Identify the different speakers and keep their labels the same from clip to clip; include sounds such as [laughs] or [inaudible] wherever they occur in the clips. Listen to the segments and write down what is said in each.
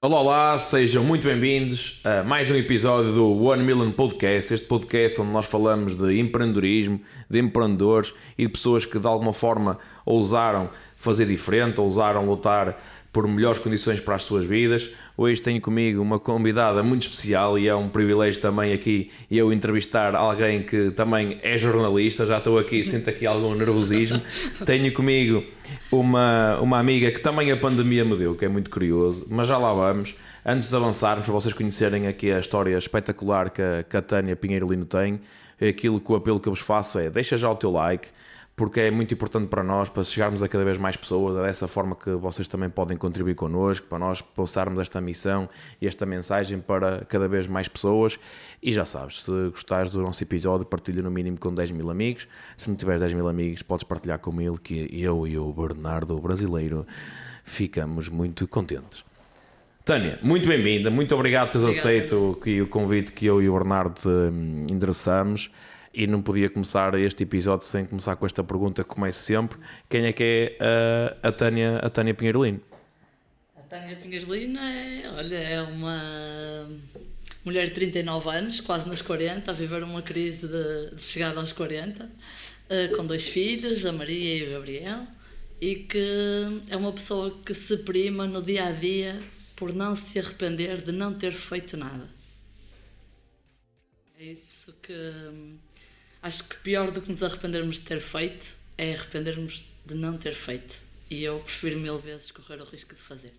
Speaker 1: Olá, olá, sejam muito bem-vindos a mais um episódio do One Million Podcast. Este podcast onde nós falamos de empreendedorismo, de empreendedores e de pessoas que de alguma forma ousaram fazer diferente, ousaram lutar por melhores condições para as suas vidas. Hoje tenho comigo uma convidada muito especial e é um privilégio também aqui eu entrevistar alguém que também é jornalista. Já estou aqui, sinto aqui algum nervosismo. [laughs] Tenho comigo uma, uma amiga que também a pandemia me deu, que é muito curioso, mas já lá vamos. Antes de avançarmos, para vocês conhecerem aqui a história espetacular que a, que a Tânia Pinheiro Lino tem, aquilo que o apelo que eu vos faço é deixa já o teu like porque é muito importante para nós, para chegarmos a cada vez mais pessoas, é dessa forma que vocês também podem contribuir connosco, para nós passarmos esta missão e esta mensagem para cada vez mais pessoas. E já sabes, se gostares do nosso episódio, partilha no mínimo com 10 mil amigos. Se não tiveres 10 mil amigos, podes partilhar com ele, que eu e o Bernardo brasileiro ficamos muito contentes. Tânia, muito bem-vinda, muito obrigado por teres aceito o convite que eu e o Bernardo hum, endereçamos e não podia começar este episódio sem começar com esta pergunta que começo sempre. Quem é que é a, a, Tânia, a Tânia Pinheirolino?
Speaker 2: A Tânia Pinheirolino é, olha, é uma mulher de 39 anos, quase nos 40, a viver uma crise de, de chegada aos 40, eh, com dois filhos, a Maria e o Gabriel, e que é uma pessoa que se prima no dia a dia por não se arrepender de não ter feito nada. É isso que acho que pior do que nos arrependermos de ter feito é arrependermos de não ter feito. E eu prefiro mil vezes correr o risco de fazer.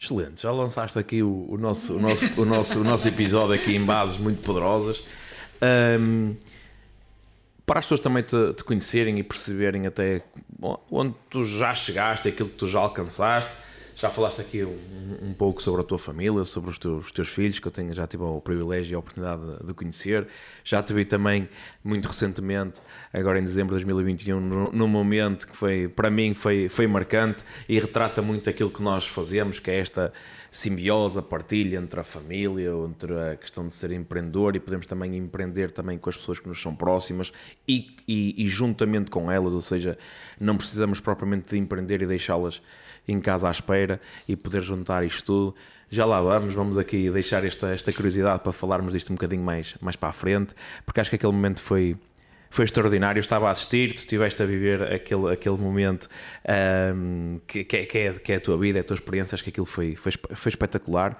Speaker 1: Excelente, já lançaste aqui o, o nosso, o, nosso, o, nosso, o nosso episódio aqui em bases muito poderosas. Um, para as pessoas também te, te, conhecerem e perceberem até onde tu já chegaste, aquilo que tu já alcançaste, já falaste aqui um, um, pouco sobre a tua família, sobre os teus, os teus, filhos, que eu tenho, já tive o privilégio e a oportunidade de, de, conhecer. Já te vi também muito recentemente, agora em dezembro de 2021, num momento que foi, para mim, foi, foi marcante e retrata muito aquilo que nós fazemos, que é esta simbiose, partilha entre a família, entre a questão de ser empreendedor e podemos também empreender também com as pessoas que nos são próximas e, e, e juntamente com elas, ou seja, não precisamos propriamente de empreender e deixá-las em casa à espera e poder juntar isto tudo. Já lá vamos, vamos aqui deixar esta, esta curiosidade para falarmos disto um bocadinho mais, mais para a frente, porque acho que aquele momento foi, foi extraordinário. Eu estava a assistir, tu estiveste a viver aquele, aquele momento um, que, é, que, é, que é a tua vida, é a tua experiência. Acho que aquilo foi, foi, foi espetacular.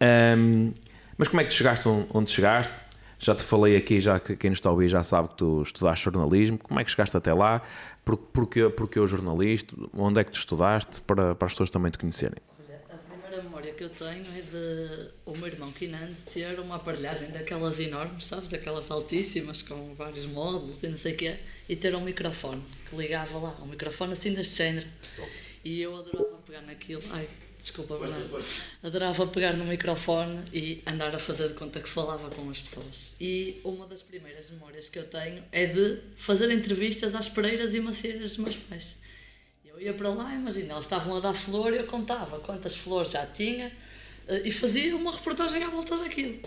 Speaker 1: Um, mas como é que tu chegaste onde chegaste? Já te falei aqui, já que quem nos está a ouvir já sabe que tu estudaste jornalismo. Como é que chegaste até lá? Por, porquê, porquê o jornalista? Onde é que tu estudaste? Para, para as pessoas também te conhecerem.
Speaker 2: A primeira memória que eu tenho é de o meu irmão Kinand ter uma aparelhagem daquelas enormes, sabes? Daquelas altíssimas, com vários módulos e não sei o quê, e ter um microfone que ligava lá, um microfone assim deste género. E eu adorava pegar naquilo. Ai, desculpa, Bernardo. Adorava pegar no microfone e andar a fazer de conta que falava com as pessoas. E uma das primeiras memórias que eu tenho é de fazer entrevistas às pereiras e macieiras dos meus pais. Eu ia para lá, imagina, eles estavam a dar flor e eu contava quantas flores já tinha eh, e fazia uma reportagem à volta daquilo.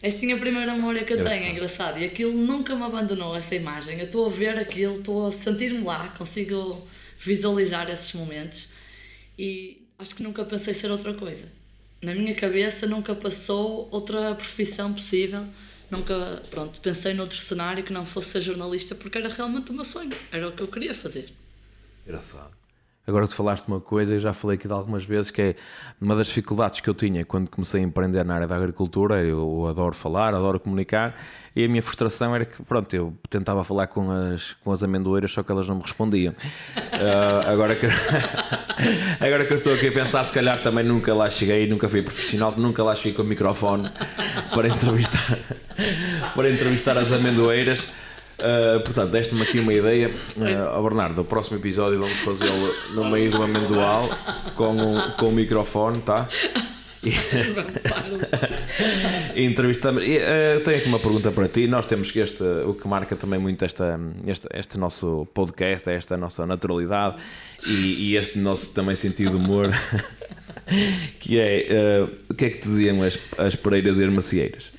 Speaker 2: É assim a primeira memória que eu tenho, é engraçado. E aquilo nunca me abandonou, essa imagem. Eu estou a ver aquilo, estou a sentir-me lá, consigo visualizar esses momentos. E acho que nunca pensei ser outra coisa. Na minha cabeça nunca passou outra profissão possível. Nunca, pronto, pensei noutro cenário que não fosse ser jornalista porque era realmente o meu sonho. Era o que eu queria fazer.
Speaker 1: Engraçado. Agora tu falaste uma coisa, eu já falei aqui de algumas vezes, que é uma das dificuldades que eu tinha quando comecei a empreender na área da agricultura. Eu adoro falar, adoro comunicar, e a minha frustração era que, pronto, eu tentava falar com as, com as amendoeiras, só que elas não me respondiam. Uh, [laughs] agora, que, [laughs] agora que eu estou aqui a pensar, se calhar também nunca lá cheguei, nunca fui profissional, nunca lá cheguei com o microfone [laughs] para entrevistar, para entrevistar as amendoeiras. Uh, portanto, deste-me aqui uma ideia. Uh, Bernardo, o próximo episódio vamos fazê-lo no meio do amendoal com o, com o microfone, tá? [laughs] [laughs] Entrevistamos. E, uh, tenho aqui uma pergunta para ti. Nós temos que este, o que marca também muito esta, este, este nosso podcast, esta nossa naturalidade e, e este nosso também sentido de humor, [laughs] que é uh, o que é que diziam as, as pereiras e as macieiras?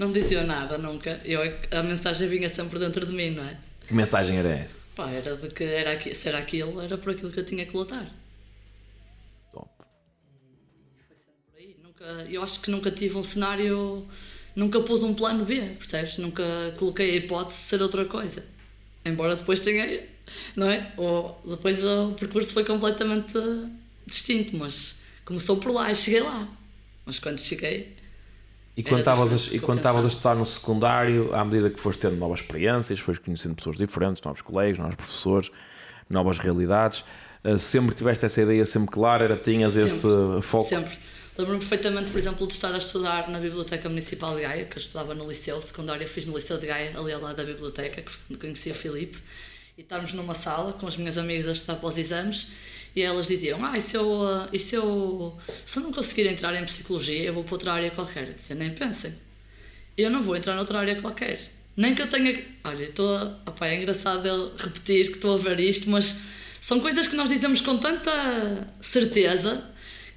Speaker 2: Não diziam nada nunca. Eu, a mensagem vinha sempre dentro de mim, não é?
Speaker 1: Que mensagem era essa?
Speaker 2: Pá, era de que era, se era aquilo, era por aquilo que eu tinha que lutar.
Speaker 1: Top.
Speaker 2: Nunca, eu acho que nunca tive um cenário, nunca pus um plano B, percebes? Nunca coloquei a hipótese de ser outra coisa. Embora depois tenha, não é? Ou depois o percurso foi completamente distinto, mas começou por lá e cheguei lá. Mas quando cheguei.
Speaker 1: E quando estavas a, a estudar no secundário, à medida que foste tendo novas experiências, foste conhecendo pessoas diferentes, novos colegas, novos professores, novas realidades, eh, sempre tiveste essa ideia sempre clara, era, tinhas sempre, esse foco?
Speaker 2: Sempre. Lembro-me perfeitamente, por exemplo, de estar a estudar na Biblioteca Municipal de Gaia, que eu estudava no liceu secundário, fiz no Liceu de Gaia, ali ao lado da biblioteca, que conhecia o Filipe, e estávamos numa sala com as minhas amigas a estudar para os exames e elas diziam: Ah, e se eu, se eu, se eu não conseguir entrar em psicologia, eu vou para outra área qualquer. Eu disse: Nem pensem, eu não vou entrar noutra área qualquer. Nem que eu tenha. Olha, estou. Opa, é engraçado eu repetir que estou a ver isto, mas são coisas que nós dizemos com tanta certeza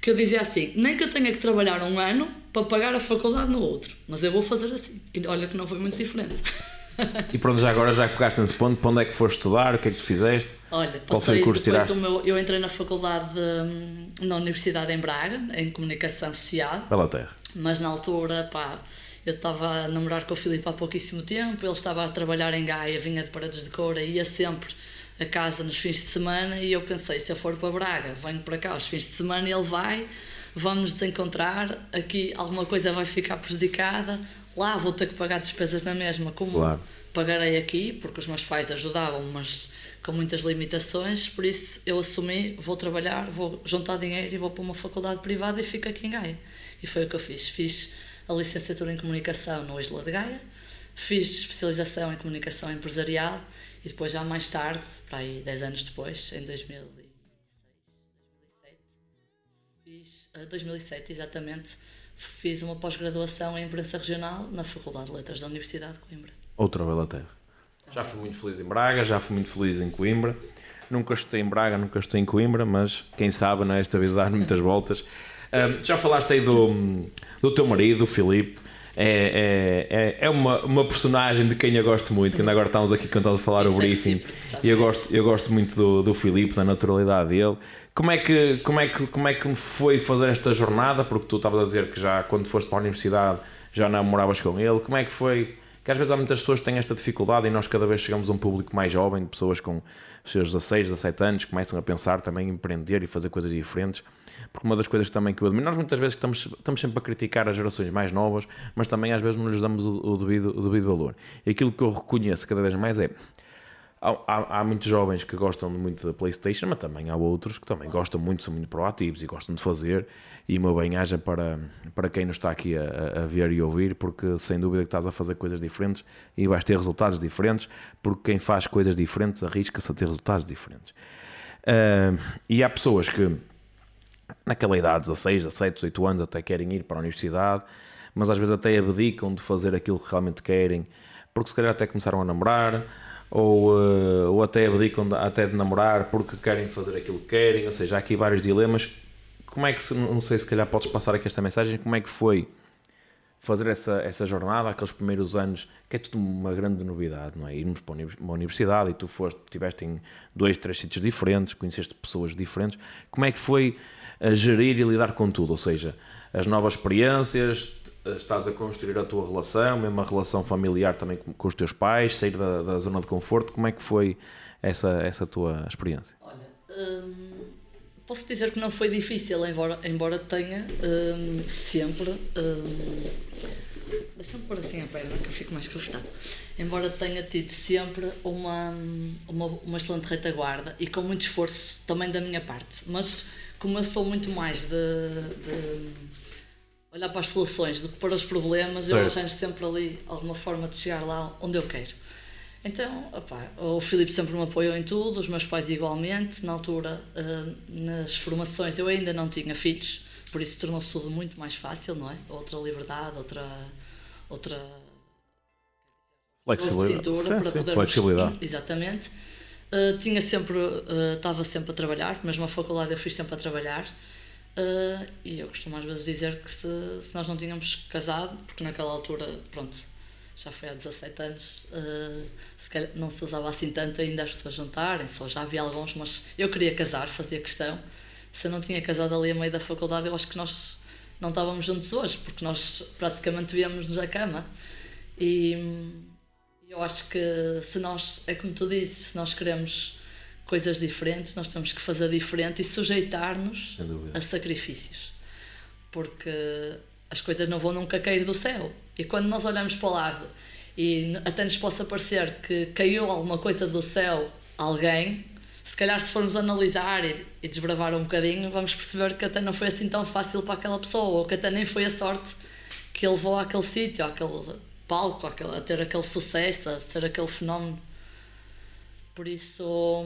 Speaker 2: que eu dizia assim: nem que eu tenha que trabalhar um ano para pagar a faculdade no outro, mas eu vou fazer assim. E olha que não foi muito diferente. [laughs]
Speaker 1: E pronto, já agora já pegaste nesse ponto, para onde é que foste estudar, o que é que tu fizeste?
Speaker 2: Olha, Qual foi o curso depois do meu, eu entrei na faculdade de, na Universidade em Braga, em Comunicação Social.
Speaker 1: Bela terra.
Speaker 2: Mas na altura, pá, eu estava a namorar com o Filipe há pouquíssimo tempo, ele estava a trabalhar em Gaia, vinha de Paredes de Coura, ia sempre a casa nos fins de semana e eu pensei, se eu for para Braga, venho para cá aos fins de semana e ele vai, vamos nos encontrar, aqui alguma coisa vai ficar prejudicada, lá vou ter que pagar despesas na mesma, como claro. pagarei aqui, porque os meus pais ajudavam, mas com muitas limitações, por isso eu assumi, vou trabalhar, vou juntar dinheiro e vou para uma faculdade privada e fico aqui em Gaia. E foi o que eu fiz. Fiz a licenciatura em Comunicação no Isla de Gaia, fiz especialização em Comunicação Empresarial e depois já mais tarde, para aí 10 anos depois, em 2006, 2007, fiz, 2007 exatamente, fiz uma pós-graduação em imprensa regional na Faculdade de Letras da Universidade de Coimbra.
Speaker 1: Outra bela terra. Já fui muito feliz em Braga, já fui muito feliz em Coimbra. Nunca estou em Braga, nunca estou em Coimbra, mas quem sabe, né, esta vida dá muitas voltas. Um, já falaste aí do, do teu marido, o Filipe. É, é, é, é uma, uma personagem de quem eu gosto muito, que ainda agora estamos aqui cantando a falar Isso o é briefing. É e eu gosto, eu gosto muito do, do Filipe, da naturalidade dele. Como é, que, como, é que, como é que foi fazer esta jornada? Porque tu estavas a dizer que já quando foste para a universidade já namoravas com ele. Como é que foi? Que às vezes há muitas pessoas que têm esta dificuldade e nós cada vez chegamos a um público mais jovem, pessoas com os seus 16, 17 anos, começam a pensar também em empreender e fazer coisas diferentes. Porque uma das coisas também que eu admiro, nós muitas vezes estamos, estamos sempre a criticar as gerações mais novas, mas também às vezes não lhes damos o, o devido, o devido valor. E aquilo que eu reconheço cada vez mais é há, há, muitos jovens que gostam muito da PlayStation, mas também há outros que também gostam muito, são muito proativos e gostam de fazer. E uma bem-aja para, para quem nos está aqui a, a, ver e ouvir, porque sem dúvida que estás a fazer coisas diferentes e vais ter resultados diferentes, porque quem faz coisas diferentes arrisca-se a ter resultados diferentes. Uh, e há pessoas que, naquela idade, 16, 17, 18 anos, até querem ir para a universidade, mas às vezes até abdicam de fazer aquilo que realmente querem, porque se calhar até começaram a namorar ou, uh, ou até abdicam de, até de namorar porque querem fazer aquilo que querem, ou seja, há aqui vários dilemas. Como é que, se, não sei se calhar podes passar aqui esta mensagem, como é que foi fazer essa, essa jornada, aqueles primeiros anos, que é tudo uma grande novidade, não é? Irmos para uma universidade e tu foste, estiveste em dois, três sítios diferentes, conheceste pessoas diferentes, como é que foi a gerir e lidar com tudo? Ou seja, as novas experiências, estás a construir a tua relação, mesmo a relação familiar também com, com os teus pais, sair da, da, zona de conforto, como é que foi essa, essa tua experiência?
Speaker 2: Olha, hum, posso dizer que não foi difícil, embora, embora tenha hum, sempre. Hum, Deixa-me pôr assim a perna que eu fico mais confortável. Embora tenha tido sempre uma, uma, uma excelente retaguarda e com muito esforço também da minha parte, mas como eu sou muito mais de, de olhar para as soluções do que para os problemas, certo. eu arranjo sempre ali alguma forma de chegar lá onde eu quero. Então, opa, o Filipe sempre me apoiou em tudo, os meus pais igualmente. Na altura, uh, nas formações, eu ainda não tinha filhos, por isso tornou-se tudo muito mais fácil, não é? Outra liberdade, outra. outra
Speaker 1: Flexibilidade.
Speaker 2: Cintura sim, para sim, podermos, flexibilidade. Exatamente. Uh, tinha sempre, uh, estava sempre a trabalhar, mesmo a faculdade eu fiz sempre a trabalhar. Uh, e eu costumo às vezes dizer que se, se nós não tínhamos casado, porque naquela altura, pronto, já foi há 17 anos, uh, se calhar não se usava assim tanto ainda as pessoas juntarem, só já havia alguns, mas eu queria casar, fazia questão. Se eu não tinha casado ali a meio da faculdade, eu acho que nós não estávamos juntos hoje, porque nós praticamente víamos-nos à cama. E eu acho que se nós, é como tu dizes, se nós queremos coisas diferentes, nós temos que fazer diferente e sujeitar-nos a sacrifícios. Porque as coisas não vão nunca cair do céu. E quando nós olhamos para o lado e até nos possa parecer que caiu alguma coisa do céu alguém, se calhar se formos analisar e, e desbravar um bocadinho, vamos perceber que até não foi assim tão fácil para aquela pessoa, ou que até nem foi a sorte que ele levou àquele sítio, àquele palco, àquele, a ter aquele sucesso, a ser aquele fenómeno. Por isso,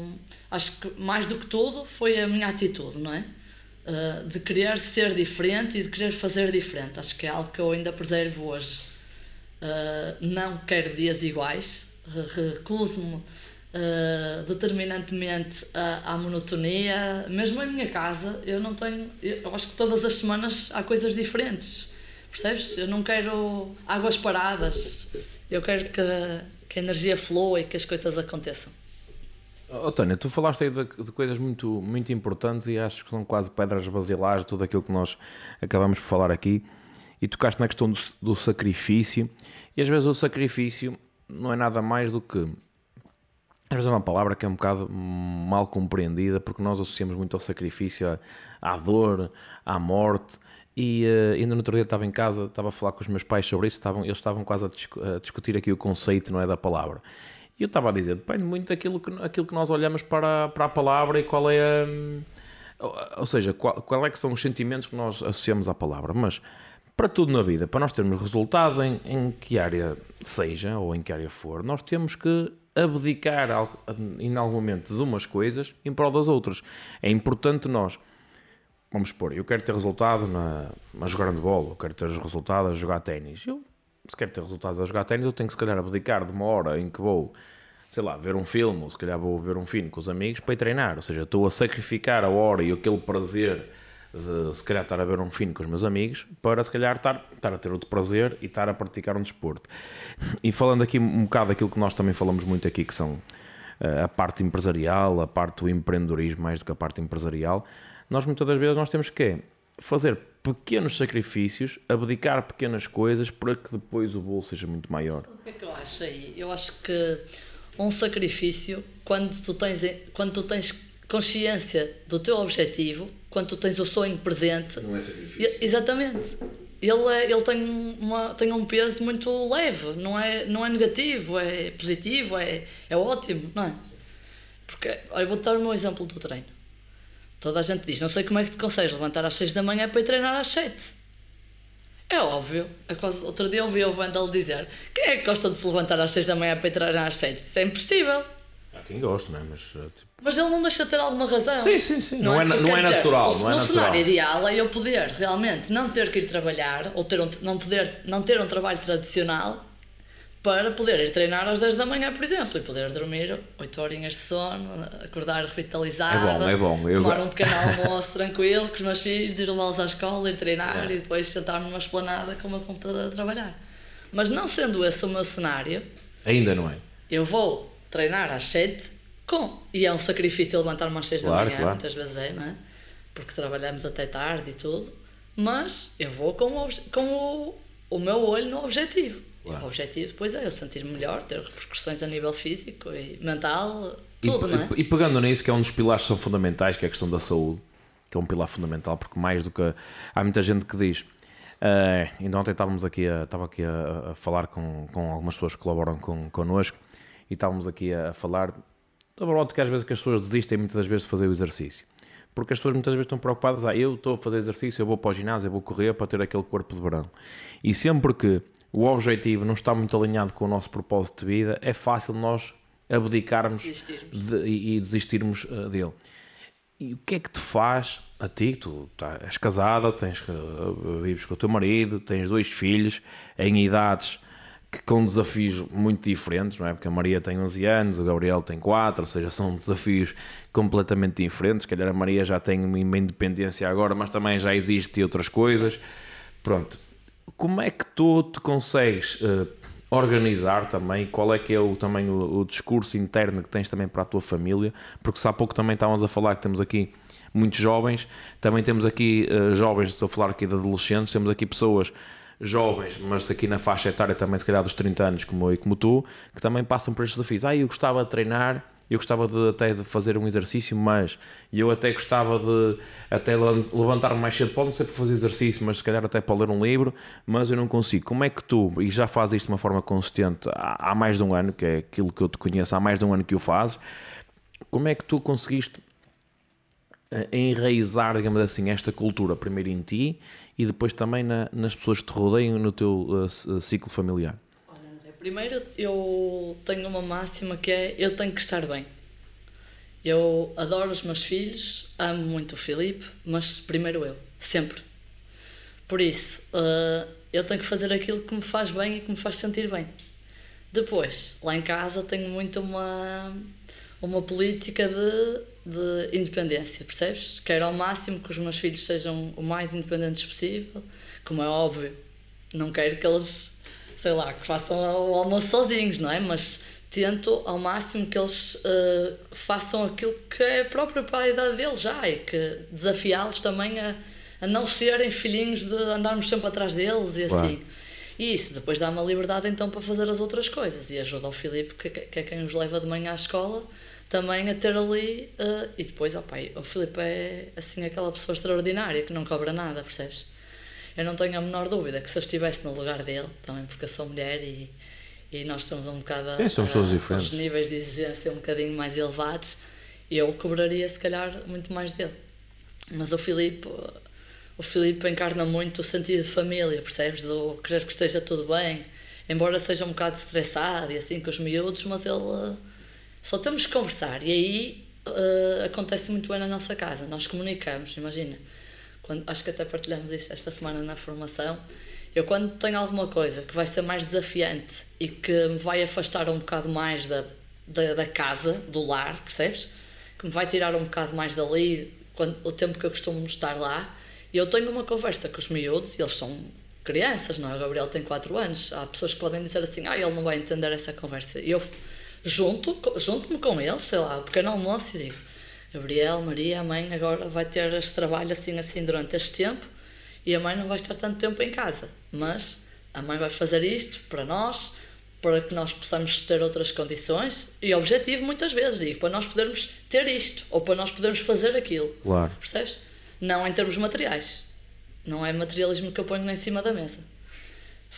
Speaker 2: acho que mais do que tudo foi a minha atitude, não é? Uh, de querer ser diferente e de querer fazer diferente. Acho que é algo que eu ainda preservo hoje. Uh, não quero dias iguais, recuso-me uh, determinantemente à, à, monotonia. Mesmo em minha casa, eu não tenho. Eu acho que todas as semanas há coisas diferentes. Percebes? Eu não quero águas paradas. Eu quero que, que a energia flua e que as coisas aconteçam.
Speaker 1: Oh, Tânia, tu falaste aí de, de, coisas muito, muito importantes e acho que são quase pedras basilares tudo aquilo que nós acabamos por falar aqui. E tocaste na questão do, do sacrifício. E às vezes o sacrifício não é nada mais do que. Às vezes é uma palavra que é um bocado mal compreendida porque nós associamos muito ao sacrifício à, à dor, à morte. E uh, ainda no outro dia estava em casa, estava a falar com os meus pais sobre isso, estavam, eles estavam quase a, discu a discutir aqui o conceito não é, da palavra. E eu estava a dizer, depende muito daquilo que, aquilo que nós olhamos para, para a palavra e qual é a. Ou seja, qual, qual é que são os sentimentos que nós associamos à palavra. Mas para tudo na vida, para nós termos resultado em, em que área seja ou em que área for, nós temos que abdicar em algum momento de umas coisas em prol das outras. É importante nós, vamos supor, eu quero ter resultado na, a jogar handball, eu quero ter resultado a jogar ténis. Eu se quero ter resultados a jogar ténis, eu tenho que se calhar abdicar de uma hora em que vou, sei lá, ver um filme, ou se calhar vou ver um filme com os amigos para ir treinar. Ou seja, estou a sacrificar a hora e aquele prazer de se calhar estar a ver um filme com os meus amigos para se calhar estar, estar a ter outro prazer e estar a praticar um desporto. E falando aqui um bocado daquilo que nós também falamos muito aqui, que são eh, a parte empresarial, a parte do empreendedorismo mais do que a parte empresarial, nós muitas das vezes nós temos que fazer pequenos sacrifícios, abdicar pequenas coisas para que depois o bolo seja muito maior.
Speaker 2: O que é que eu acho aí? Eu acho que um sacrifício, quando tu tens, quando tu tens consciência do teu objetivo, quando tu tens o sonho presente.
Speaker 1: Não é sacrifício.
Speaker 2: Exatamente. Ele, é, ele tem, uma, tem um peso muito leve, não é, não é negativo, é positivo, é, é ótimo, não é? Porque, olha, vou-te dar o meu exemplo do treino Toda a gente diz: Não sei como é que te consegues levantar às 6 da manhã para ir treinar às 7. É óbvio. É quase, outro dia ouvi o Vandal dizer: Quem é que gosta de se levantar às 6 da manhã para ir treinar às 7? Isso é impossível.
Speaker 1: Há quem goste, não é? Mas,
Speaker 2: eh, tipo... Mas ele não deixa de ter alguma razão.
Speaker 1: Sim, sim, sim. Não, não é, é, não é dizer, natural. O, não é natural.
Speaker 2: cenário ideal é eu poder realmente não ter que ir trabalhar ou ter um, não, poder, não ter um trabalho tradicional para poder ir treinar às 10 da manhã, por exemplo, e poder dormir 8 horinhas de sono, acordar revitalizado,
Speaker 1: é bom, é bom.
Speaker 2: Eu... tomar um pequeno almoço [laughs] tranquilo com os meus filhos, ir levá-los à escola, ir treinar é. e depois sentar-me numa esplanada com o meu computador a trabalhar. Mas não sendo esse o meu cenário,
Speaker 1: ainda não é.
Speaker 2: Eu vou treinar às 7 com. E é um sacrifício levantar-me às 6 claro, da manhã, claro. muitas vezes é, não é? Porque trabalhamos até tarde e tudo. Mas eu vou com o, com o, o meu olho no objetivo. Claro. O objetivo depois é eu sentir-me melhor, ter repercussões a nível físico e mental, tudo,
Speaker 1: e,
Speaker 2: não é?
Speaker 1: E, pegando nisso, que é um dos pilares que são fundamentais, que é a questão da saúde, que é um pilar fundamental, porque mais do que. Há muita gente que diz. Uh, ainda ontem estávamos aqui a, estava aqui a, a, falar com, com algumas pessoas que colaboram com, connosco e estávamos aqui a, a falar da verdade que às vezes que as pessoas desistem muitas das vezes de fazer o exercício porque as pessoas muitas vezes estão preocupadas ah, eu estou a fazer exercício, eu vou para o ginásio, eu vou correr para ter aquele corpo de verão e sempre que o objetivo não está muito alinhado com o nosso propósito de vida, é fácil nós abdicarmos de, e, desistirmos uh, dele. E o que é que te faz a ti? Tu tá, és casada, tens, uh, vives com o teu marido, tens dois filhos em idades que com desafios muito diferentes, não é? Porque a Maria tem 11 anos, o Gabriel tem 4, ou seja, são desafios completamente diferentes. Se calhar a Maria já tem uma independência agora, mas também já existe outras coisas. Pronto, como é que tu te consegues uh, organizar também? Qual é que é o, também o, o, discurso interno que tens também para a tua família? Porque se há pouco também estávamos a falar que temos aqui muitos jovens. Também temos aqui uh, jovens, estou a falar aqui de adolescentes, temos aqui pessoas jovens, mas aqui na faixa etária também, se calhar dos 30 anos, como eu e como tu, que também passam por estes desafios. Ah, eu gostava de treinar, eu gostava de, até de fazer um exercício, mas eu até gostava de até levantar-me mais cedo, pode não ser para fazer exercício, mas se calhar até para ler um livro, mas eu não consigo. Como é que tu, e já fazes isto de uma forma consistente há, há mais de um ano, que é aquilo que eu te conheço, há mais de um ano que o fazes, como é que tu conseguiste eh, enraizar, digamos assim, esta cultura primeiro em ti e depois também na, nas pessoas que te rodeiam no teu uh, ciclo familiar?
Speaker 2: Primeiro eu tenho uma máxima que é eu tenho que estar bem. Eu adoro os meus filhos, amo muito o Filipe, mas primeiro eu, sempre. Por isso, uh, eu tenho que fazer aquilo que me faz bem e que me faz sentir bem. Depois, lá em casa, tenho muito uma, uma política de de independência, percebes? Quero ao máximo que os meus filhos sejam o mais independentes possível, como é óbvio. Não quero que eles, sei lá, que façam o almoço sozinhos, não é? Mas tento ao máximo que eles uh, façam aquilo que é próprio para a idade deles já e que desafiá-los também a, a não serem filhinhos de andarmos sempre atrás deles e assim. E isso depois dá uma liberdade então para fazer as outras coisas e ajuda ao Filipe, que, que é quem os leva de manhã à escola, também a ter ali. Uh, e depois, oh pai, o Filipe é assim aquela pessoa extraordinária que não cobra nada, percebes? Eu não tenho a menor dúvida que se eu estivesse no lugar dele, também porque eu sou mulher e, e nós estamos um bocado
Speaker 1: Sim, somos todos diferentes.
Speaker 2: os níveis de exigência um bocadinho mais elevados, eu cobraria se calhar muito mais dele. Mas o Filipe, o Filipe encarna muito o sentido de família, percebes? Do querer que esteja tudo bem, embora seja um bocado estressado e assim com os miúdos, mas ele só temos que conversar e aí uh, acontece muito bem na nossa casa. Nós comunicamos, imagina. Quando, acho que até partilhamos isto esta semana na formação. Eu, quando tenho alguma coisa que vai ser mais desafiante e que me vai afastar um bocado mais da, da, da casa, do lar, percebes? Que me vai tirar um bocado mais dali, quando, o tempo que eu costumo estar lá, eu tenho uma conversa com os miúdos e eles são crianças, não é? O Gabriel tem 4 anos. Há pessoas que podem dizer assim: ah, ele não vai entender essa conversa. E eu junto, junto-me com eles, sei lá, pequeno almoço e digo, Gabriel, Maria, a mãe agora vai ter este trabalho assim, assim durante este tempo e a mãe não vai estar tanto tempo em casa, mas a mãe vai fazer isto para nós, para que nós possamos ter outras condições e objetivo muitas vezes, digo, para nós podermos ter isto ou para nós podermos fazer aquilo.
Speaker 1: Claro.
Speaker 2: Percebes? Não em termos materiais. Não é materialismo que eu ponho em cima da mesa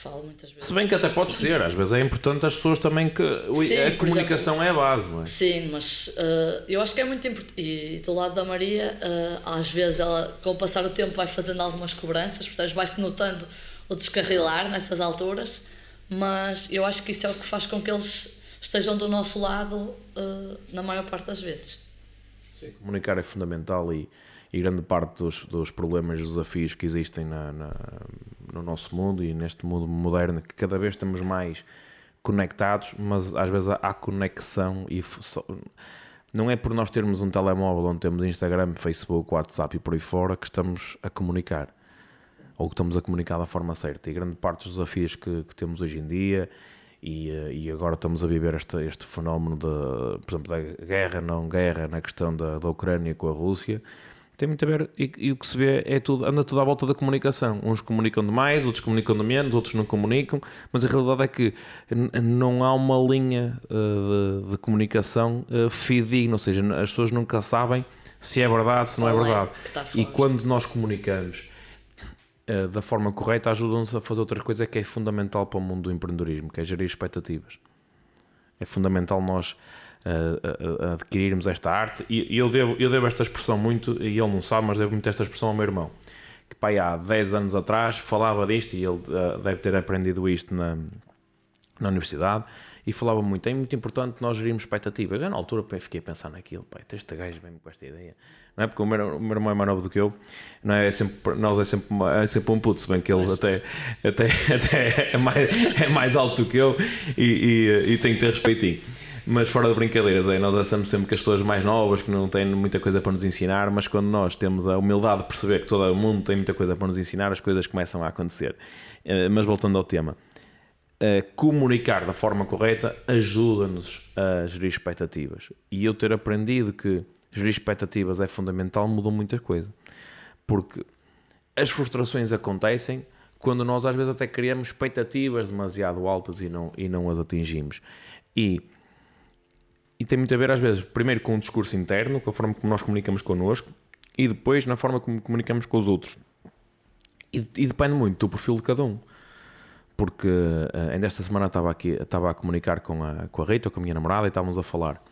Speaker 2: falo muitas vezes.
Speaker 1: Se bem que até pode ser, às vezes é importante as pessoas também que Sim, a comunicação exemplo, é a base, não é?
Speaker 2: Sim, mas uh, eu acho que é muito importante. E do lado da Maria, uh, às vezes ela, com o passar do tempo, vai fazendo algumas cobranças, portanto, vai-se notando o descarrilar nessas alturas, mas eu acho que isso é o que faz com que eles estejam do nosso lado uh, na maior parte das vezes.
Speaker 1: Sim, comunicar é fundamental e e grande parte dos, dos problemas e desafios que existem na, na, no nosso mundo e neste mundo moderno, que cada vez estamos mais conectados, mas às vezes há conexão e só, não é por nós termos um telemóvel onde temos Instagram, Facebook, WhatsApp e por aí fora que estamos a comunicar ou que estamos a comunicar da forma certa. E grande parte dos desafios que, que temos hoje em dia e, eh, e, agora estamos a viver este, este fenómeno, de, por exemplo, da guerra, não guerra, na questão da, da Ucrânia com a Rússia, tem muito a ver, e, e, o que se vê é tudo, anda tudo à volta da comunicação. Uns comunicam de mais, outros comunicam de menos, outros não comunicam, mas a realidade é que não há uma linha uh, de, de, comunicação uh, fidedigna, ou seja, as pessoas nunca sabem se é verdade, se não é, é verdade. e quando nós comunicamos uh, da forma correta, ajuda-nos a fazer outra coisa que é fundamental para o mundo do empreendedorismo, que é gerir expectativas. É fundamental nós a, a, adquirirmos esta arte. E eu devo, eu devo esta expressão muito, e ele não sabe, mas devo muito esta expressão ao meu irmão, que pai, há 10 anos atrás falava disto, e ele uh, deve ter aprendido isto na, na universidade, e falava muito, é muito importante nós gerirmos expectativas. Eu na altura fiquei a pensar naquilo, pai, este gajo vem com esta ideia. Não é porque o meu, o meu irmão é mais novo do que eu, não é, é sempre, nós é sempre, é sempre um puto, se bem que ele até, até, [laughs] até é, mais, é mais alto do que eu e, e, e tem que ter respeitinho. Mas fora de brincadeiras, é, nós achamos sempre que as pessoas mais novas, que não têm muita coisa para nos ensinar, mas quando nós temos a humildade de perceber que todo o mundo tem muita coisa para nos ensinar, as coisas começam a acontecer. Eh, mas voltando ao tema, eh, comunicar da forma correta ajuda-nos a gerir expectativas. E eu ter aprendido que gerir expectativas é fundamental, mudou muita coisa. Porque as frustrações acontecem quando nós às vezes até criamos expectativas demasiado altas e não, e não as atingimos. E, e tem muito a ver, às vezes, primeiro com o discurso interno, com a forma como nós comunicamos connosco, e depois na forma como comunicamos com os outros. E, e depende muito do perfil de cada um. Porque uh, ainda esta semana estava aqui estava a comunicar com a, com a Rita, com a minha namorada, e estávamos a falar.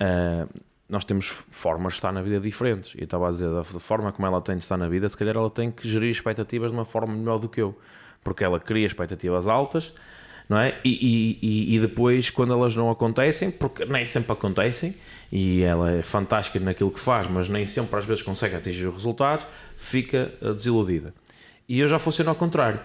Speaker 1: Uh, nós temos formas de estar na vida diferentes. E eu estava a dizer, da forma como ela tem de estar na vida, se calhar ela tem que gerir expectativas de uma forma melhor do que eu. Porque ela cria expectativas altas, não é? E, e, e depois, quando elas não acontecem, porque nem sempre acontecem, e ela é fantástica naquilo que faz, mas nem sempre às vezes consegue atingir os resultados, fica eh, desiludida. E eu já funciono ao contrário.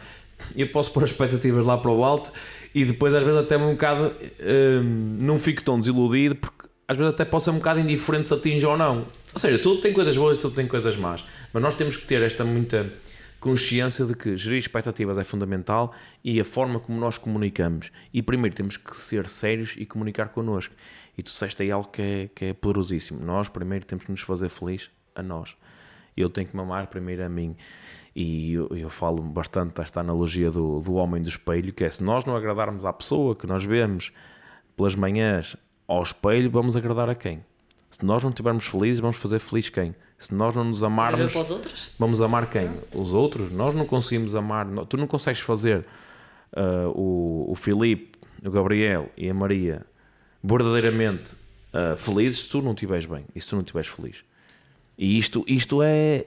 Speaker 1: Eu posso pôr as expectativas lá para o alto e depois às vezes até um bocado hum, não fico tão desiludido porque às vezes até pode ser um bocado indiferente se atinge ou não. Ou seja, tudo tem coisas boas, tudo tem coisas más. Mas nós temos que ter esta muita consciência de que gerir expectativas é fundamental e a forma como nós comunicamos. E primeiro temos que ser sérios e comunicar connosco. E tu disseste aí algo que é, que é poderosíssimo. Nós primeiro temos que nos fazer feliz a nós. Eu tenho que mamar primeiro a mim. E eu, eu falo bastante desta analogia do, do homem do espelho, que é se nós não agradarmos à pessoa que nós vemos pelas manhãs ao espelho, vamos agradar a quem? Se nós não estivermos felizes, vamos fazer feliz quem? Se nós não nos amarmos, vamos amar quem? Não. Os outros? Nós não conseguimos amar. Tu não consegues fazer uh, o, o Filipe, o Gabriel e a Maria verdadeiramente uh, felizes se tu não estiveres bem e se tu não estiveres feliz. E isto, isto é.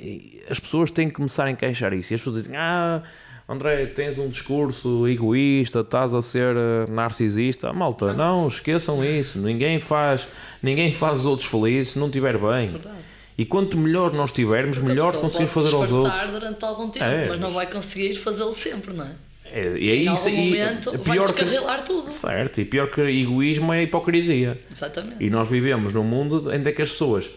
Speaker 1: As pessoas têm que começar a encaixar isso. E as pessoas dizem: Ah, André, tens um discurso egoísta, estás a ser uh, narcisista. Malta, não. esqueçam isso. Ninguém faz, ninguém faz os outros felizes se não estiver bem. Verdade. E quanto melhor nós tivermos, Porque melhor conseguimos fazer aos outros.
Speaker 2: durante algum tempo, é, mas não vai conseguir fazê-lo sempre, não é?
Speaker 1: É, e é em isso, algum
Speaker 2: momento e, pior vai descarrilar que, tudo.
Speaker 1: Certo, e pior que egoísmo é hipocrisia.
Speaker 2: Exatamente.
Speaker 1: E nós vivemos num mundo em que as pessoas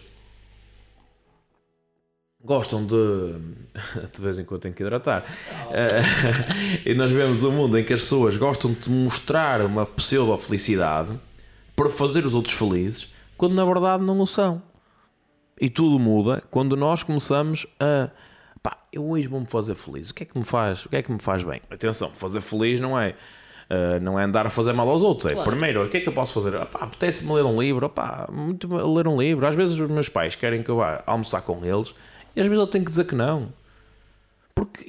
Speaker 1: gostam de. [laughs] De vez em quando tem que hidratar. Oh. [laughs] e nós vemos um mundo em que as pessoas gostam de mostrar uma pseudo-felicidade para fazer os outros felizes, quando na verdade não o são. E tudo muda quando nós começamos a. Pá, eu hoje vou-me fazer feliz. O que é que me faz? O que é que me faz bem? Atenção, fazer feliz não é. Uh, não é andar a fazer mal aos outros. É claro. primeiro, o que é que eu posso fazer? apetece-me ler um livro. Opá, muito ler um livro. Às vezes os meus pais querem que eu vá almoçar com eles e às vezes eu tenho que dizer que não. Porque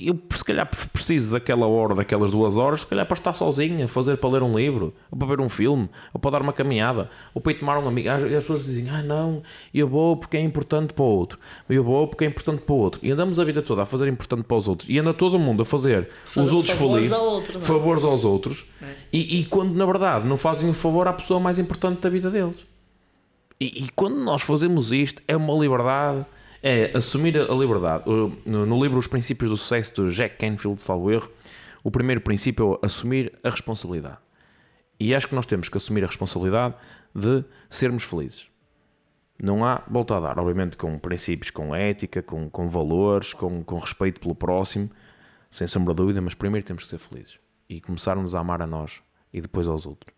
Speaker 1: eu, se calhar, preciso daquela hora, daquelas duas horas, se calhar para estar sozinho, a fazer para ler um livro, ou para ver um filme, ou para dar uma caminhada, ou para ir tomar um amigo. E as pessoas dizem: Ah, não, eu vou porque é importante para o outro, eu vou porque é importante para o outro. E andamos a vida toda a fazer importante para os outros, e anda todo mundo a fazer, fazer os outros
Speaker 2: favores, felizes, ao outro,
Speaker 1: é? favores aos outros, é. e, e, quando na verdade não fazem um favor à pessoa mais importante da vida deles. E, e quando nós fazemos isto, é uma liberdade é assumir a liberdade. No livro Os Princípios do Sucesso do Jack Canfield, salvo erro, o primeiro princípio é assumir a responsabilidade. E acho que nós temos que assumir a responsabilidade de sermos felizes. Não há volta a dar, obviamente, com princípios, com ética, com, com valores, com, com respeito pelo próximo, sem sombra de dúvida, mas primeiro temos que ser felizes e começarmos a amar a nós e depois aos outros.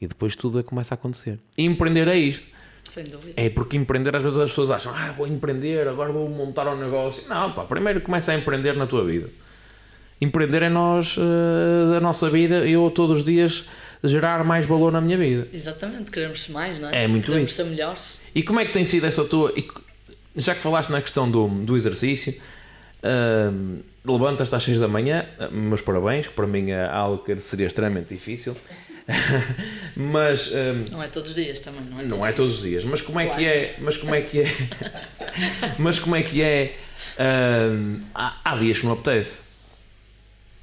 Speaker 1: E depois tudo começa a acontecer. E empreender é isto.
Speaker 2: Sem dúvida.
Speaker 1: É porque empreender, às vezes as pessoas acham, ah, vou empreender, agora vou montar um negócio. Não, pá, primeiro começa a empreender na tua vida. Empreender é nós, uh, a nossa vida, eu todos os dias gerar mais valor na minha vida.
Speaker 2: Exatamente, queremos mais, não é?
Speaker 1: É muito
Speaker 2: queremos
Speaker 1: isso.
Speaker 2: ser melhores.
Speaker 1: E como é que tem sido essa tua. Já que falaste na questão do, do exercício, uh, levantas-te às 6 da manhã, meus parabéns, que para mim é algo que seria extremamente difícil. [laughs] mas
Speaker 2: um, não é todos os dias também, não é? Todos
Speaker 1: não é todos os dias, mas como é que é? Mas como é que é? [laughs] mas como é que é? Um, há, há dias que não apetece.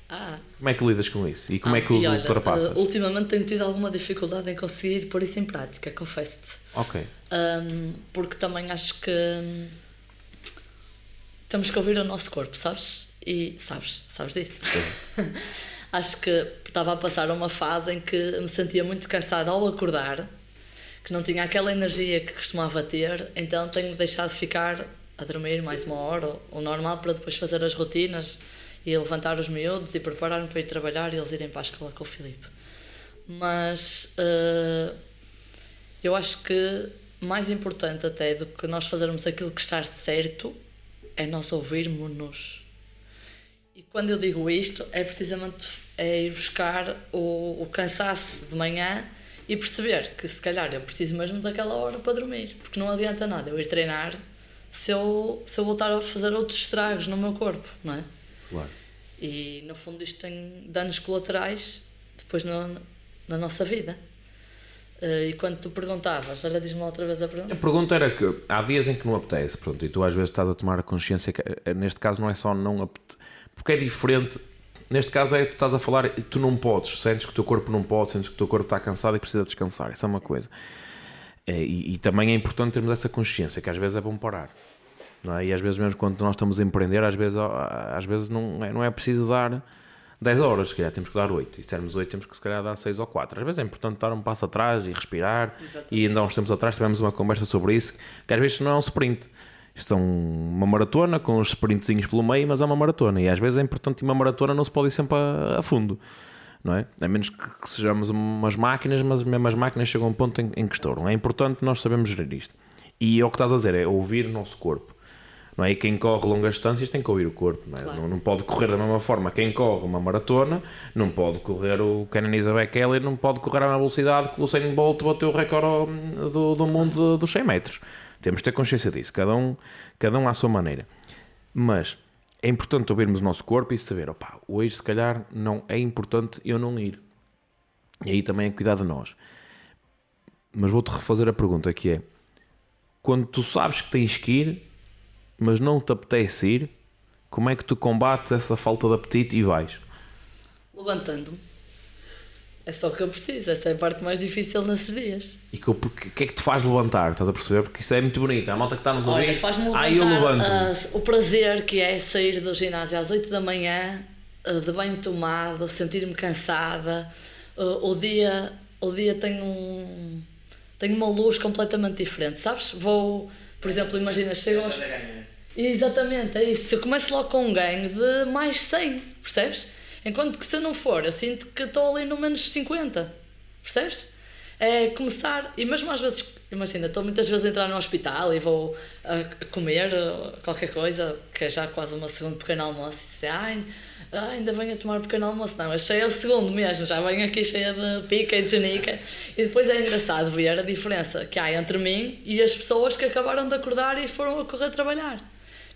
Speaker 2: Ah.
Speaker 1: Como é que lidas com isso? E como ah, é que o ultrapassas?
Speaker 2: Uh, ultimamente tenho tido alguma dificuldade em conseguir pôr isso em prática, confesso-te.
Speaker 1: Ok.
Speaker 2: Um, porque também acho que hum, temos que ouvir o nosso corpo, sabes? E sabes, sabes disso? [laughs] acho que estava a passar uma fase em que me sentia muito cansada ao acordar, que não tinha aquela energia que costumava ter, então tenho deixado de ficar a dormir mais uma hora, o normal, para depois fazer as rotinas e levantar os miúdos e preparar-me para ir trabalhar e eles irem para a escola com o Filipe. Mas uh, eu acho que mais importante até do que nós fazermos aquilo que está certo é nós ouvirmos-nos. E quando eu digo isto, é precisamente é ir buscar o, o cansaço de manhã e perceber que se calhar eu preciso mesmo daquela hora para dormir, porque não adianta nada eu ir treinar se eu, se eu voltar a fazer outros estragos no meu corpo, não é?
Speaker 1: Claro.
Speaker 2: E no fundo isto tem danos colaterais depois no, na nossa vida. Uh, e quando tu perguntavas, olha, diz-me outra vez a pergunta.
Speaker 1: A pergunta era que há dias em que não apetece, pronto, e tu às vezes estás a tomar consciência que eh, neste caso não é só não apetece, porque é diferente. Neste caso é tu estás a falar e tu não podes, sentes que o teu corpo não pode, sentes que o teu corpo está cansado e precisa descansar. Isso é uma coisa. É, e, e, também é importante termos essa consciência que às vezes é bom parar. É? E às vezes, mesmo quando nós estamos a empreender, às vezes, às vezes não, é, não é preciso dar 10 horas, se calhar temos que dar 8. E se dermos 8, temos que se calhar dar 6 ou 4. Às vezes é importante dar um passo atrás e respirar. Exatamente. E ainda há uns tempos atrás tivemos uma conversa sobre isso, que às vezes não é um sprint. Isto é uma maratona com uns sprintzinhos pelo meio, mas é uma maratona. E às vezes é importante uma maratona não se pode ir sempre a, a fundo. Não é? A menos que, que, sejamos umas máquinas, mas mesmo as máquinas chegam a um ponto em, em que estouram. É importante nós sabermos gerir isto. E é o que estás a dizer, é ouvir o nosso corpo. Não é? E quem corre longas distâncias tem que ouvir o corpo. Não, é? claro. não, não, pode correr da mesma forma. Quem corre uma maratona não pode correr o Kenan Bekele, não pode correr a mesma velocidade que o Usain Bolt bateu o recorde do, do mundo dos 100 metros. Temos de ter consciência disso, cada um, cada um à sua maneira. Mas é importante ouvirmos o nosso corpo e saber, opá, hoje se calhar não é importante eu não ir. E aí também é cuidar de nós. Mas vou-te refazer a pergunta que é, quando tu sabes que tens que ir, mas não te apetece ir, como é que tu combates essa falta de apetite e vais?
Speaker 2: Levantando-me. É só o que eu preciso, essa é a parte mais difícil nesses dias.
Speaker 1: E o que, que, é que te faz levantar? Estás a perceber? Porque isso é muito bonito. A malta que está nos
Speaker 2: ouvir. Olha, faz-me levantar ah, eu levanto uh, o prazer que é sair do ginásio às 8 da manhã, uh, de banho tomado, sentir-me cansada. Uh, o, dia, o dia tem um. tem uma luz completamente diferente, sabes? Vou, por exemplo, imagina, chego aos. Exatamente, é isso. Eu começo logo com um ganho de mais 100, percebes? Enquanto que se eu não for, eu sinto que estou ali no menos 50, percebes? É começar, e mesmo às vezes, imagina, estou muitas vezes a entrar no hospital e vou a comer qualquer coisa, que é já quase uma segunda pequeno almoço, e dizer, ah, ainda venho a tomar um pequeno almoço. Não, achei é o segundo mesmo, já venho aqui cheia de pica e de genica. E depois é engraçado ver a diferença que há entre mim e as pessoas que acabaram de acordar e foram a correr trabalhar.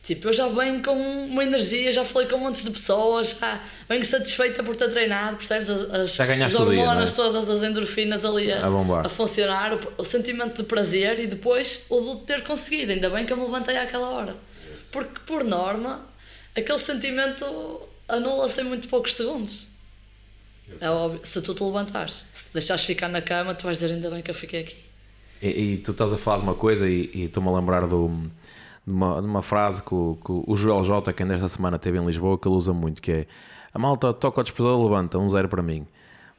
Speaker 2: Tipo, eu já venho com uma energia, já falei com montes de pessoas, já venho satisfeita por ter treinado, percebes? As,
Speaker 1: já
Speaker 2: as hormonas, dia, é? todas as endorfinas ali a,
Speaker 1: a,
Speaker 2: a funcionar, o, o, sentimento de prazer e depois o de ter conseguido. Ainda bem que eu me levantei àquela hora. Porque, por norma, aquele sentimento anula-se em muito poucos segundos. É óbvio, se tu te levantares, se deixares ficar na cama, tu vais dizer ainda bem que eu fiquei aqui.
Speaker 1: E, e tu estás a falar de uma coisa e, e estou-me a lembrar do numa, numa frase que o, que o Joel J, que nesta semana teve em Lisboa, que ele usa muito, que é a malta toca o despertador, levanta, um zero para mim.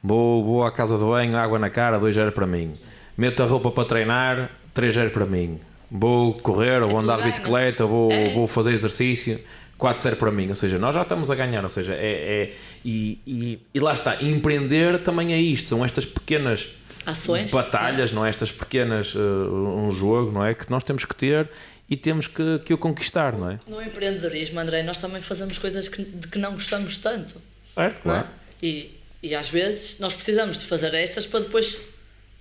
Speaker 1: Vou, vou à casa de banho, água na cara, dois zero para mim. Meto a roupa para treinar, três zero para mim. Vou correr, ou vou é andar de bicicleta, vou, é. vou fazer exercício, 4-0 para mim. Ou seja, nós já estamos a ganhar. Ou seja, é, é e, e, e, lá está. Empreender também é isto. São estas pequenas
Speaker 2: Ações,
Speaker 1: batalhas, é. não é? Estas pequenas. Uh, um jogo, não é? Que nós temos que ter e temos que, que o conquistar, não é?
Speaker 2: No empreendedorismo, André, nós também fazemos coisas que, de que não gostamos tanto.
Speaker 1: Certo, claro.
Speaker 2: É? E, e às vezes nós precisamos de fazer essas para depois.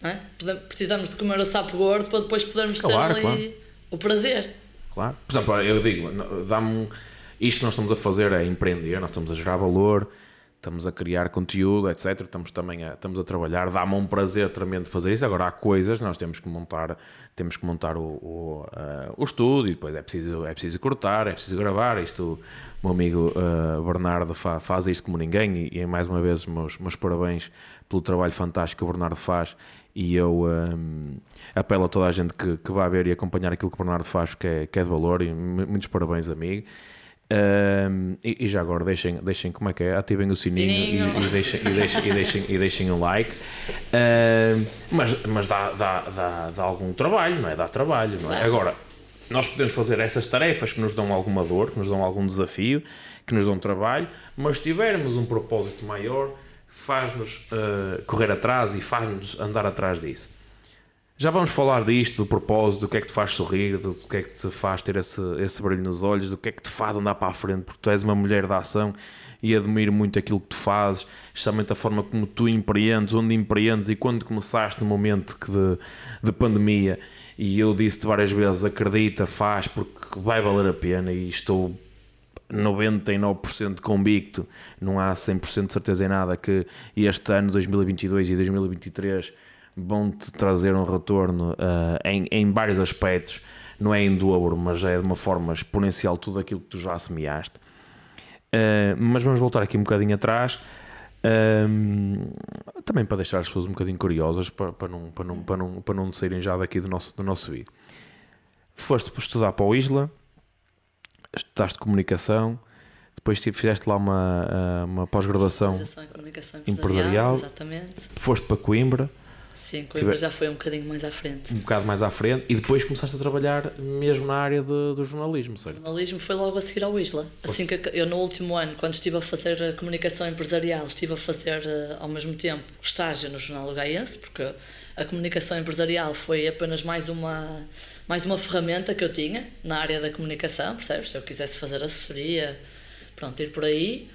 Speaker 2: Não é? Precisamos de comer o sapo gordo para depois podermos claro, ter ali claro. o prazer.
Speaker 1: Claro. Por exemplo, eu digo, dá-me. Isto nós estamos a fazer é empreender, nós estamos a gerar valor estamos a criar conteúdo, etc. Estamos também a, estamos a trabalhar, dá-me um prazer tremendo fazer isso. Agora há coisas, nós temos que montar, temos que montar o, o, uh, o estúdio, depois é preciso, é preciso cortar, é preciso gravar. Isto, o meu amigo uh, Bernardo fa, faz isto como ninguém, e, e mais uma vez, meus, meus parabéns pelo trabalho fantástico que o Bernardo faz. E eu um, eh, apelo a toda a gente que, que vá ver e acompanhar aquilo que o Bernardo faz, que é, que é de valor, e muitos parabéns, amigo. Um, e, e, já agora deixem, deixem como é que é, ativem o sininho, sininho. E, e, deixem, e, deixem, e, deixem, e deixem um like. Um, mas mas dá, dá, dá, dá algum trabalho, não é? Dá trabalho, não é? Agora, nós podemos fazer essas tarefas que nos dão alguma dor, que nos dão algum desafio, que nos dão trabalho, mas se tivermos um propósito maior, faz-nos uh, correr atrás e faz-nos andar atrás disso. Já vamos falar disto, do propósito, do que é que te faz sorrir, do que é que te faz ter esse, esse brilho nos olhos, do que é que te faz andar para a frente, porque tu és uma mulher de ação e admiro muito aquilo que tu fazes, especialmente a forma como tu empreendes, onde empreendes e quando começaste no momento de, de pandemia. E eu disse-te várias vezes: acredita, faz, porque vai valer a pena e estou 99% convicto, não há 100% de certeza em nada que este ano 2022 e 2023 vão-te trazer um retorno uh, em, em vários aspectos, não é em dobro, mas é de uma forma exponencial tudo aquilo que tu já semeaste. Uh, mas vamos voltar aqui um bocadinho atrás. Um, também para deixar as pessoas um bocadinho curiosas para, para, não, para, não, para, não, para não saírem já daqui do nosso, do nosso vídeo. Foste para estudar para o Isla, estudaste comunicação, depois fizeste lá uma, uma pós-graduação
Speaker 2: empresarial, empresarial, exatamente.
Speaker 1: foste para Coimbra,
Speaker 2: Sim, Coimbra já foi um bocadinho mais à frente.
Speaker 1: Um bocado mais à frente e depois começaste a trabalhar mesmo na área de, do jornalismo, certo?
Speaker 2: O jornalismo foi logo a seguir ao Isla. Assim que eu no último ano, quando estive a fazer a comunicação empresarial, estive a fazer eh, ao mesmo tempo estágio no Jornal Gaiense, porque a comunicação empresarial foi apenas mais uma, mais uma ferramenta que eu tinha na área da comunicação, percebes? Se eu quisesse fazer assessoria, pronto, ir por aí.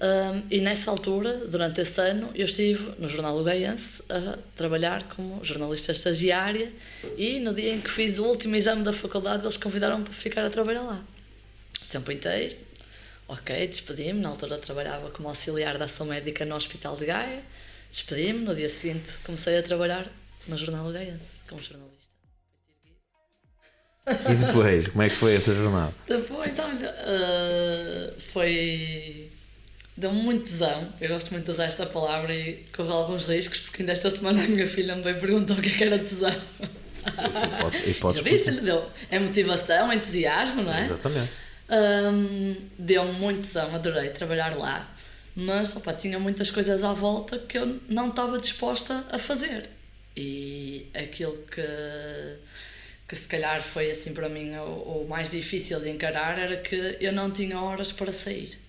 Speaker 2: Um, e nessa altura, durante esse ano, eu estive no Jornal Lugueiense a trabalhar como jornalista estagiária e no dia em que fiz o último exame da faculdade, eles convidaram-me para ficar a trabalhar lá. O tempo inteiro. Ok, despedi-me. Na altura trabalhava como auxiliar da ação médica no Hospital de Gaia. Despedi-me. No dia seguinte comecei a trabalhar no Jornal Lugueiense como jornalista.
Speaker 1: E depois, como é que foi essa jornada?
Speaker 2: Depois, olha, uh, foi deu-me muito tesão. Eu gosto muito de usar esta palavra e corro alguns riscos, porque ainda esta semana a minha filha me veio perguntar o que é que era tesão.
Speaker 1: E podes,
Speaker 2: e disse deu. É motivação, entusiasmo, não é?
Speaker 1: Exatamente.
Speaker 2: Um, deu-me muito tesão, adorei trabalhar lá. Mas opa, tinha muitas coisas à volta que eu não estava disposta a fazer. E aquilo que, que se calhar foi assim para mim o, o mais difícil de encarar era que eu não tinha horas para sair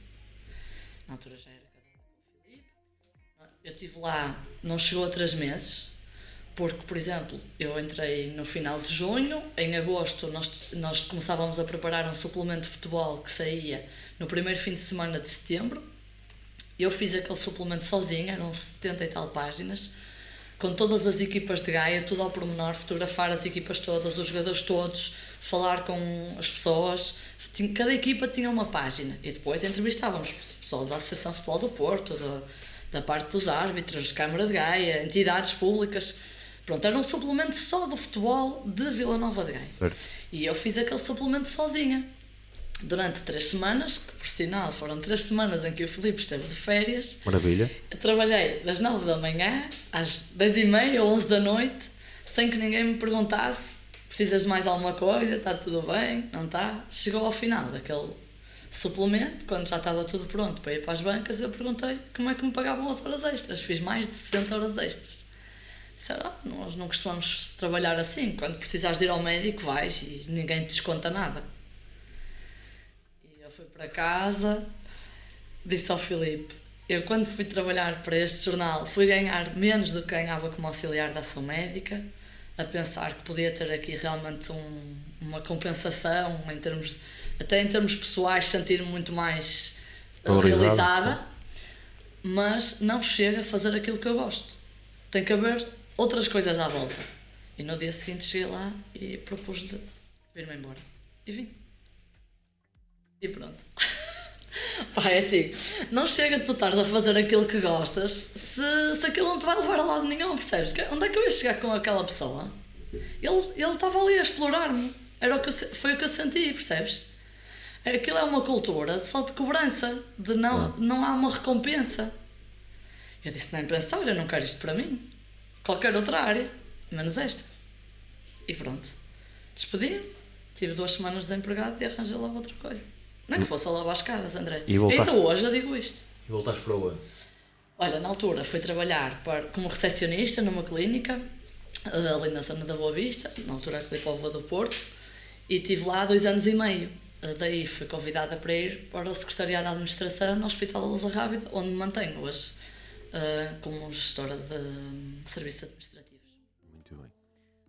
Speaker 2: na altura já era casada com o Filipe. Eu estive lá, não chegou a três meses, porque, por exemplo, eu entrei no final de junho, em agosto nós, nós começávamos a preparar um suplemento de futebol que saía no primeiro fim de semana de setembro. Eu fiz aquele suplemento sozinha, eram 70 e tal páginas, com todas as equipas de Gaia, tudo ao pormenor, fotografar as equipas todas, os jogadores todos, falar com as pessoas. Cada equipa tinha uma página e depois entrevistávamos pessoal da Associação de Futebol do Porto, da, da parte dos árbitros, de Câmara de Gaia, entidades públicas. Pronto, era um suplemento só do futebol de Vila Nova de Gaia.
Speaker 1: Certo.
Speaker 2: E eu fiz aquele suplemento sozinha. Durante três semanas, que por sinal foram três semanas em que o Filipe esteve de férias.
Speaker 1: Maravilha.
Speaker 2: Eu trabalhei das nove da manhã às dez e meia ou onze da noite, sem que ninguém me perguntasse: precisas de mais alguma coisa? Está tudo bem? Não está? Chegou ao final daquele suplemento, quando já estava tudo pronto para ir para as bancas, eu perguntei como é que me pagavam as horas extras. Fiz mais de 60 horas extras. Disseram, ah, nós não costumamos trabalhar assim. Quando precisares de ir ao médico, vais e ninguém te desconta nada. E eu fui para casa, disse ao Filipe, eu quando fui trabalhar para este jornal fui ganhar menos do que ganhava como auxiliar da ação médica, a pensar que podia ter aqui realmente um, uma compensação em termos até em termos pessoais, sentir-me muito mais uh, realizada, mas não chega a fazer aquilo que eu gosto. Tem que haver outras coisas à volta. E no dia seguinte cheguei lá e propus de vir-me embora. E vim. E pronto. [laughs] Pá, é assim, não chega tu estares a fazer aquilo que gostas se, se aquilo não te vai levar a lado nenhum, percebes? Onde é que eu ia chegar com aquela pessoa? Ele, ele estava ali a explorar-me. Era o que eu, foi o que eu senti, percebes? Aquilo é uma cultura só de cobrança, de não, ah. não há uma recompensa. Eu disse, nem pensar, eu não quero isto para mim. Qualquer outra área, menos esta. E pronto. Despedi-me, tive duas semanas desempregado e arranjei lá outra coisa. Nem que fosse a lavar as escadas, André. E voltaste... Ainda hoje eu digo isto.
Speaker 1: E voltaste para onde?
Speaker 2: Olha, na altura fui trabalhar para, como recepcionista numa clínica, eh, ali na zona da Boa Vista, na altura aqui para o do Porto, e tive lá dois anos e meio. Daí fui convidada para ir para o Secretariado de Administração no Hospital Lousa Rábida, onde me mantenho hoje uh, como gestora de um, serviços administrativos.
Speaker 1: Muito bem.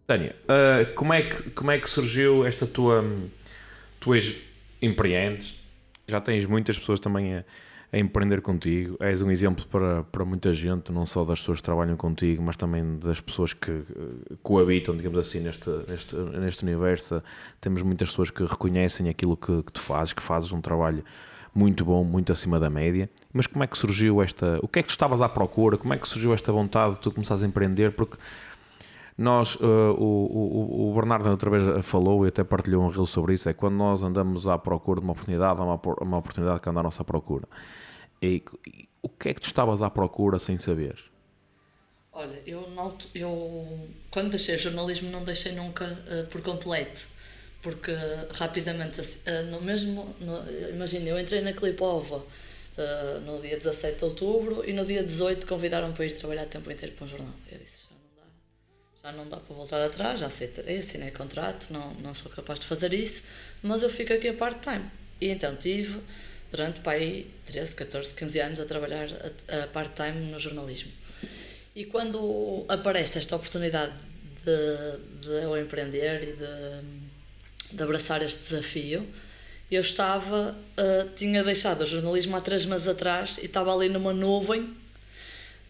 Speaker 1: Tânia, uh, como, é que, como é que surgiu esta tua. Tu és empreendes, já tens muitas pessoas também a, a, empreender contigo, és um exemplo para, para muita gente, não só das pessoas que trabalham contigo, mas também das pessoas que uh, coabitam, digamos assim, neste, neste, neste universo. Temos muitas pessoas que reconhecem aquilo que, que tu fazes, que fazes um trabalho muito bom, muito acima da média. Mas como é que surgiu esta. O que é que tu estavas à procura? Como é que surgiu esta vontade de tu começares a empreender? Porque nós, uh, o, o, o, Bernardo outra vez falou e até partilhou um reel sobre isso, é quando nós andamos à procura de uma oportunidade, há uma, uma oportunidade que anda à nossa procura. E, e, o que é que tu estavas à procura sem saber?
Speaker 2: Olha, eu, eu quando deixei jornalismo não deixei nunca uh, por completo, porque rapidamente, uh, no mesmo, imagina, eu entrei na Clipova uh, no dia 17 de outubro e no dia 18 convidaram-me para ir trabalhar tempo inteiro para um jornal. Eu disse, já não dá para voltar atrás, já aceitei, assinei contrato, não, não sou capaz de fazer isso, mas eu fico aqui a part-time. E então tive, durante para aí 13, 14, 15 anos, a trabalhar a, a part-time no jornalismo. E quando aparece esta oportunidade de, de eu empreender e de, de abraçar este desafio, eu estava, uh, tinha deixado o jornalismo há três meses atrás e estava ali numa nuvem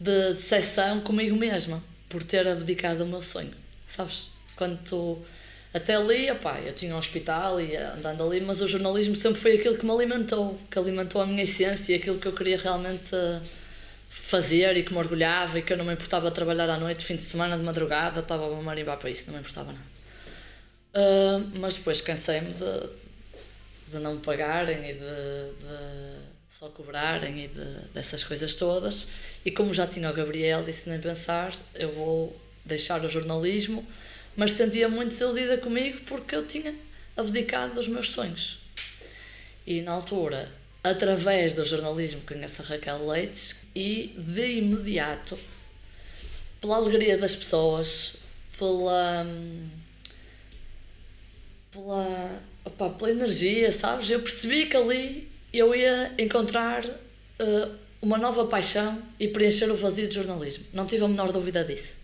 Speaker 2: de decepção comigo mesma por ter abdicado o meu sonho. Sabes? Quando tu. Até ali, opá, eu tinha um hospital e andando ali, mas o jornalismo sempre foi aquilo que me alimentou, que alimentou a minha essência, aquilo que eu queria realmente fazer e que me orgulhava e que eu não me importava trabalhar à noite, fim de semana, de madrugada, estava a marimbar para isso, não me importava nada. Uh, mas depois cansei-me de, de não me pagarem e de, de só cobrarem e de, dessas coisas todas. E como já tinha o Gabriel, disse nem pensar, eu vou deixar o jornalismo, mas sentia muito desiludida comigo porque eu tinha abdicado dos meus sonhos. E na altura, através do jornalismo, conheço a Raquel Leites e de imediato, pela alegria das pessoas, pela. pela. Opa, pela energia, sabes? Eu percebi que ali eu ia encontrar uh, uma nova paixão e preencher o vazio de jornalismo. Não tive a menor dúvida disso.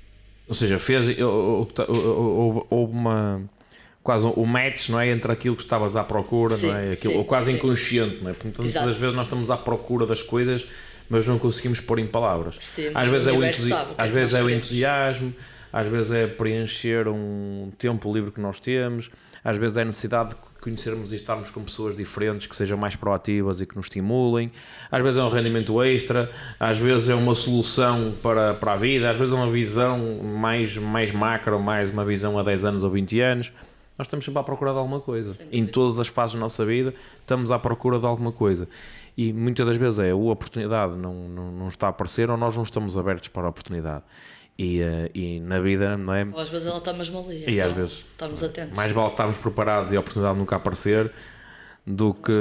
Speaker 1: Ou seja, fez houve uma quase o um match não é entre aquilo que estavas à procura sim, não é aquilo sim, quase sim. inconsciente não é? Porque muitas das vezes nós estamos à procura das coisas mas não conseguimos pôr em palavras.
Speaker 2: Sim,
Speaker 1: às vezes é o, entusi
Speaker 2: sabe,
Speaker 1: às vezes é o entusiasmo às vezes é preencher um tempo livre que nós temos às vezes é a necessidade de conhecermos e estarmos com pessoas diferentes que sejam mais proativas e que nos estimulem. Às vezes é um rendimento extra, às vezes é uma solução para, para a vida, às vezes é uma visão mais, mais macro, mais uma visão a 10 anos ou 20 anos. Nós estamos sempre à procura de alguma coisa. Em todas as fases da nossa vida, estamos à procura de alguma coisa. E muitas das vezes é a oportunidade não, não, não está a aparecer ou nós não estamos abertos para a oportunidade. E, uh, e na vida, não é?
Speaker 2: Ou às vezes ela está mesmo ali.
Speaker 1: E às vezes
Speaker 2: estamos atentos.
Speaker 1: Mais vale estarmos preparados e a oportunidade nunca aparecer do que,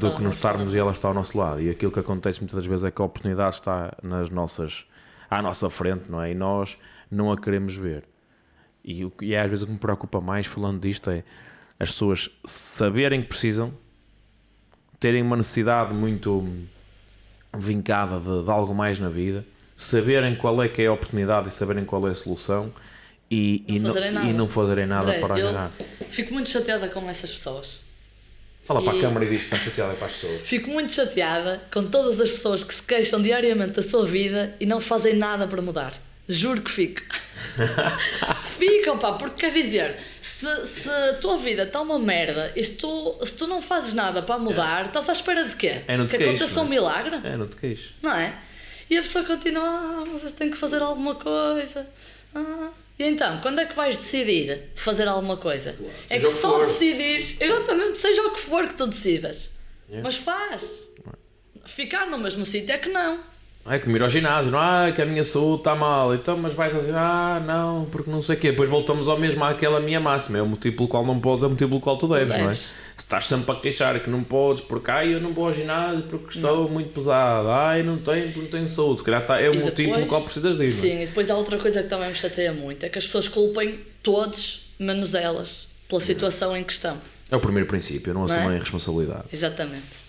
Speaker 1: do que não estarmos e ela está ao nosso lado. E aquilo que acontece muitas das vezes é que a oportunidade está nas nossas, à nossa frente, não é? E nós não a queremos ver. E, e às vezes o que me preocupa mais falando disto é as pessoas saberem que precisam, terem uma necessidade muito vincada de, de algo mais na vida saberem qual é que é a oportunidade e saberem qual é a solução e não, e não, e não fazerem nada André, para agarrar.
Speaker 2: Fico muito chateada com essas pessoas.
Speaker 1: Fala e... para a câmara e diz que estás chateada para as pessoas.
Speaker 2: Fico muito chateada com todas as pessoas que se queixam diariamente da sua vida e não fazem nada para mudar. Juro que fico. [laughs] Ficam, pá, porque quer dizer, se, se a tua vida está uma merda e se tu, se tu não fazes nada para mudar, é. estás à espera de quê?
Speaker 1: É,
Speaker 2: que aconteça
Speaker 1: é?
Speaker 2: um milagre?
Speaker 1: É, não te queixo.
Speaker 2: Não é? E a pessoa continua, ah, vocês têm que fazer alguma coisa. Ah. E então, quando é que vais decidir fazer alguma coisa? Claro. É que só decidires, exatamente, seja o que for que tu decidas. Yeah. Mas faz. Ficar no mesmo sítio é que não.
Speaker 1: É como ir ao ginásio, não é? Que a minha saúde está mal, então, mas vais assim, ah, não, porque não sei o quê. Depois voltamos ao mesmo, àquela minha máxima. É o motivo pelo qual não podes, é o motivo pelo qual tu deves, tu não é? Se estás sempre a queixar que não podes, porque ai, eu não vou ao ginásio porque estou não. muito pesado, ai, não tenho, porque não tenho saúde. Se calhar está, é o e motivo depois, pelo qual precisas de ir.
Speaker 2: Sim, é? e depois há outra coisa que também me chateia muito: é que as pessoas culpem todos, menos elas, pela situação em questão.
Speaker 1: É o primeiro princípio, não, não assumem é? a responsabilidade.
Speaker 2: Exatamente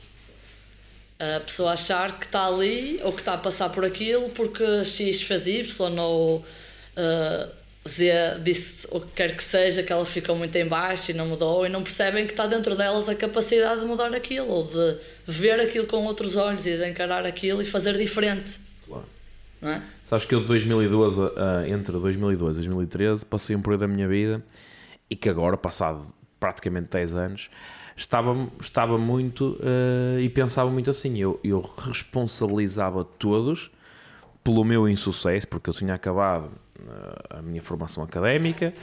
Speaker 2: a pessoa achar que está ali ou que está a passar por aquilo porque X fez Y ou uh, dizer, disse o que quer que seja, que ela ficou muito em baixo e não mudou, e não percebem que está dentro delas a capacidade de mudar aquilo, ou de ver aquilo com outros olhos e de encarar aquilo e fazer diferente.
Speaker 1: Claro.
Speaker 2: Não é?
Speaker 1: Sabes que eu de 2012, a- entre 2012 e 2013, passei um período da minha vida e que agora, passado praticamente 10 anos, estava, estava muito eh, e pensava muito assim. Eu, eu responsabilizava todos pelo meu insucesso, porque eu tinha acabado eh, a minha formação académica,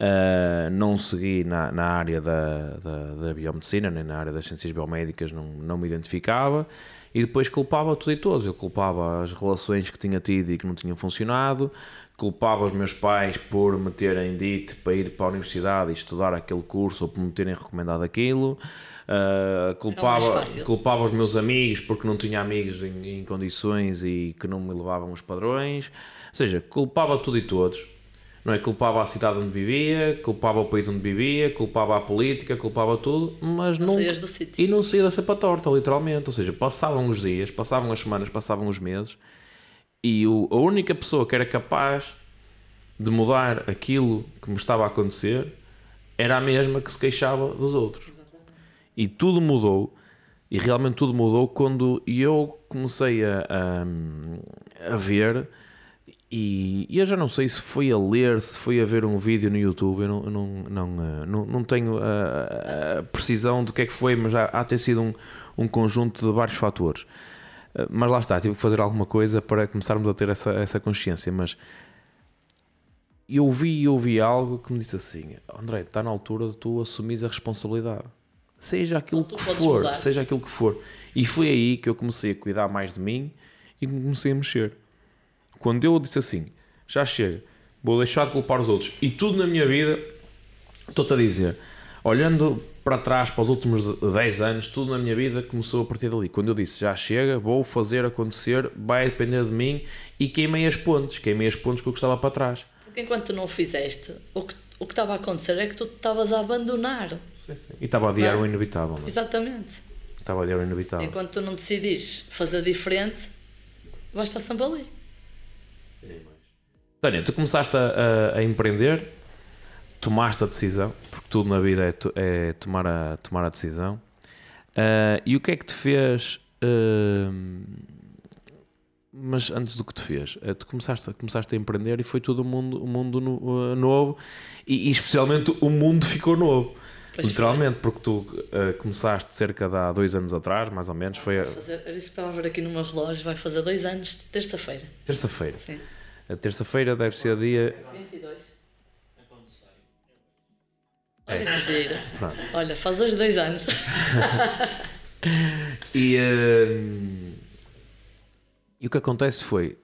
Speaker 1: eh, não segui na, na área da, da, da biomedicina, nem na área das ciências biomédicas, não, não me identificava, e depois culpava tudo e todos. Eu culpava as relações que tinha tido e que não tinham funcionado, culpava os meus pais por me terem dito para ir para a universidade e estudar aquele curso ou por me terem recomendado aquilo. Uh, culpava, culpava os meus amigos porque não tinha amigos em, em condições e que não me levavam os padrões. Ou seja, culpava tudo e todos. Não é? Culpava a cidade onde vivia, culpava o país onde vivia, culpava a política, culpava tudo, mas
Speaker 2: Não
Speaker 1: não.
Speaker 2: saías do sítio.
Speaker 1: E não saía da cepa torta, literalmente. Ou seja, passavam os dias, passavam as semanas, passavam os meses e o- a única pessoa que era capaz de mudar aquilo que me estava a acontecer era a mesma que se queixava dos outros. E tudo mudou, e realmente tudo mudou quando eu comecei a, a, a ver. E, e eu já não sei se foi a ler, se foi a ver um vídeo no YouTube, eu não, não, não, eh, não, não tenho a, a precisão do que é que foi, mas há de ter sido um, um conjunto de vários fatores. Eh, Mas lá está, tive que fazer alguma coisa para começarmos a ter essa, essa consciência. Mas eu vi eu vi algo que me disse assim: André, está na altura de tu assumires a responsabilidade. Seja aquilo
Speaker 2: Tu
Speaker 1: que for,
Speaker 2: mudar.
Speaker 1: seja aquilo que for. E foi aí que eu comecei a cuidar mais de mim e que comecei a mexer. Quando eu disse assim: já chega, vou deixar de culpar os outros. E tudo na minha vida, estou-te a dizer, olhando para trás, para os últimos 10 anos, tudo na minha vida começou a partir dali. Quando eu disse já chega, vou fazer acontecer, vai depender de mim e queimei as pontes, queimei as pontes que eu gostava para trás.
Speaker 2: Porque enquanto tu não o fizeste, o que, o que estava a acontecer é que tu estavas a abandonar.
Speaker 1: E estava a adiar
Speaker 2: Não é?
Speaker 1: o inevitável. não é?
Speaker 2: Exatamente.
Speaker 1: Estava a adiar o inevitável.
Speaker 2: Enquanto tu não decidires fazer diferente, vais estar sempre ali.
Speaker 1: Tânia, tu começaste a, a- a empreender, tomaste a decisão, tudo na vida é, to- é tomar, a, tomar a decisão. Ah, e o que é que te fez? ah, mas antes do que te fez, ah, tu começaste, a- começaste a empreender e foi todo o mundo, o mundo no- novo e, e especialmente o mundo ficou novo.
Speaker 2: Pois
Speaker 1: Literalmente, porque tu começaste cerca de há dois anos atrás, mais ou menos, foi a
Speaker 2: Fazer, isso que estava a ver aqui no meu relógio, vai fazer dois anos de terça-feira.
Speaker 1: terça-feira.
Speaker 2: Sim.
Speaker 1: A terça-feira deve ser dia.
Speaker 2: 22. Olha que gira.
Speaker 1: Pronto.
Speaker 2: Olha, faz hoje dois anos. [laughs]
Speaker 1: E, hum, e o que acontece foi: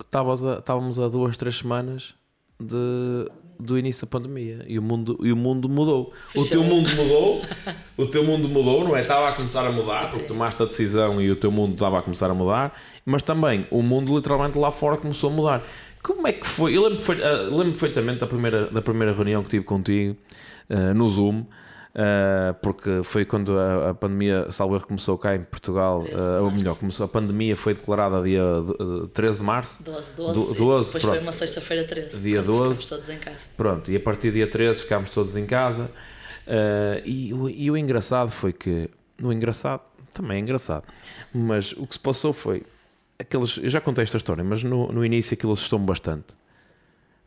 Speaker 1: estávamos a, estávamos a duas, três semanas de, do início da pandemia e o mundo, e o mundo mudou. O
Speaker 2: Fechou.
Speaker 1: teu mundo mudou, [laughs] o teu mundo mudou, não é? Estava a começar a mudar, porque tomaste a decisão e o teu mundo estava a começar a mudar, mas também o mundo literalmente lá fora começou a mudar. Como é que foi? Eu lembro, ah, lembro perfeitamente da primeira, da primeira reunião que tive contigo ah, no Zoom. ah, porque foi quando a, a pandemia, salvo erro, começou cá em Portugal,
Speaker 2: 13 de
Speaker 1: ah, ou melhor, começou, a pandemia foi declarada dia eh, 13 de março.
Speaker 2: 12, 12.
Speaker 1: Do-
Speaker 2: e
Speaker 1: 12,
Speaker 2: depois
Speaker 1: pronto.
Speaker 2: foi uma sexta-feira 13.
Speaker 1: Dia
Speaker 2: quando
Speaker 1: 12.
Speaker 2: ficámos todos em casa.
Speaker 1: Pronto, e a partir do dia 13 ficámos todos em casa. Ah, e, o- e o engraçado foi que. O engraçado, também é engraçado, mas o que se passou foi. Aqueles, eu já contei esta história, mas no, no início aquilo assustou-me bastante.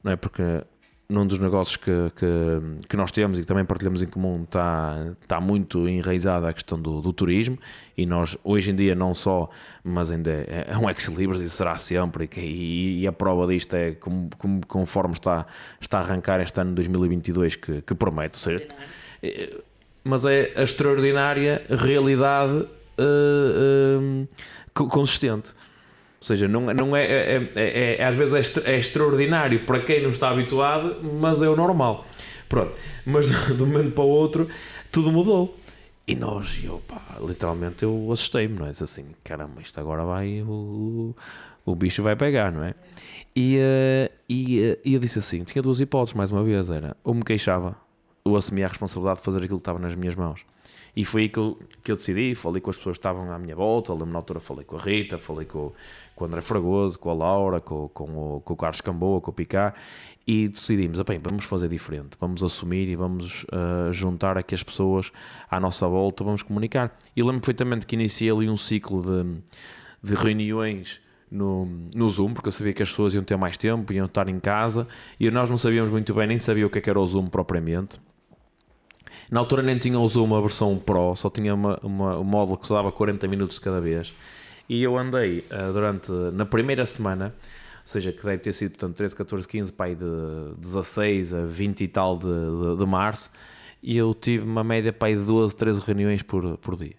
Speaker 1: Não é? Porque num dos negócios que, que, que nós temos e que também partilhamos em comum está, está muito enraizada a questão do, do turismo e nós hoje em dia não só, mas ainda é, é um ex-libris e será sempre e, e- a prova disto é como, como- conforme está, está a arrancar este ano de 2022 que, que promete,
Speaker 2: Ordinário.
Speaker 1: mas é a extraordinária realidade eh, co- consistente. Ou seja, não, é- não é, é, é- é- às vezes é, extra- é extraordinário para quem não está habituado, mas é o normal. Pronto, mas [laughs] de um momento para o outro tudo mudou. E nós, e eu, pá, literalmente eu assustei-me, não é? Disse assim, caramba, isto agora vai, o, o bicho vai pegar, não é? E, eh, e, eh, e eu disse assim, tinha duas hipóteses, mais uma vez, era ou me queixava eu assumi a responsabilidade de fazer aquilo que estava nas minhas mãos. E foi aí que eu, que eu decidi, falei com as pessoas que estavam à minha volta, lembro na altura falei com a Rita, falei com, com o André Fragoso, com a Laura, com, com, o, com o Carlos Camboa, com o Picá, e decidimos, bem, vamos fazer diferente, vamos assumir e vamos uh, juntar aqui as pessoas à nossa volta, vamos comunicar. E lembro perfeitamente que iniciei ali um ciclo de, de reuniões no, no Zoom, porque eu sabia que as pessoas iam ter mais tempo, iam estar em casa, e nós não sabíamos muito bem, nem sabia o que, é que era o Zoom propriamente. Na altura nem tinha o Zoom a versão Pro, só tinha uma, uma, um módulo que usava 40 minutos cada vez. E eu andei uh, durante, na primeira semana, ou seja, que deve ter sido, portanto, 13, 14, 15, pai, de 16 a 20 e tal de, de, de março, e eu tive uma média, pai, de 12, 13 reuniões por, por dia.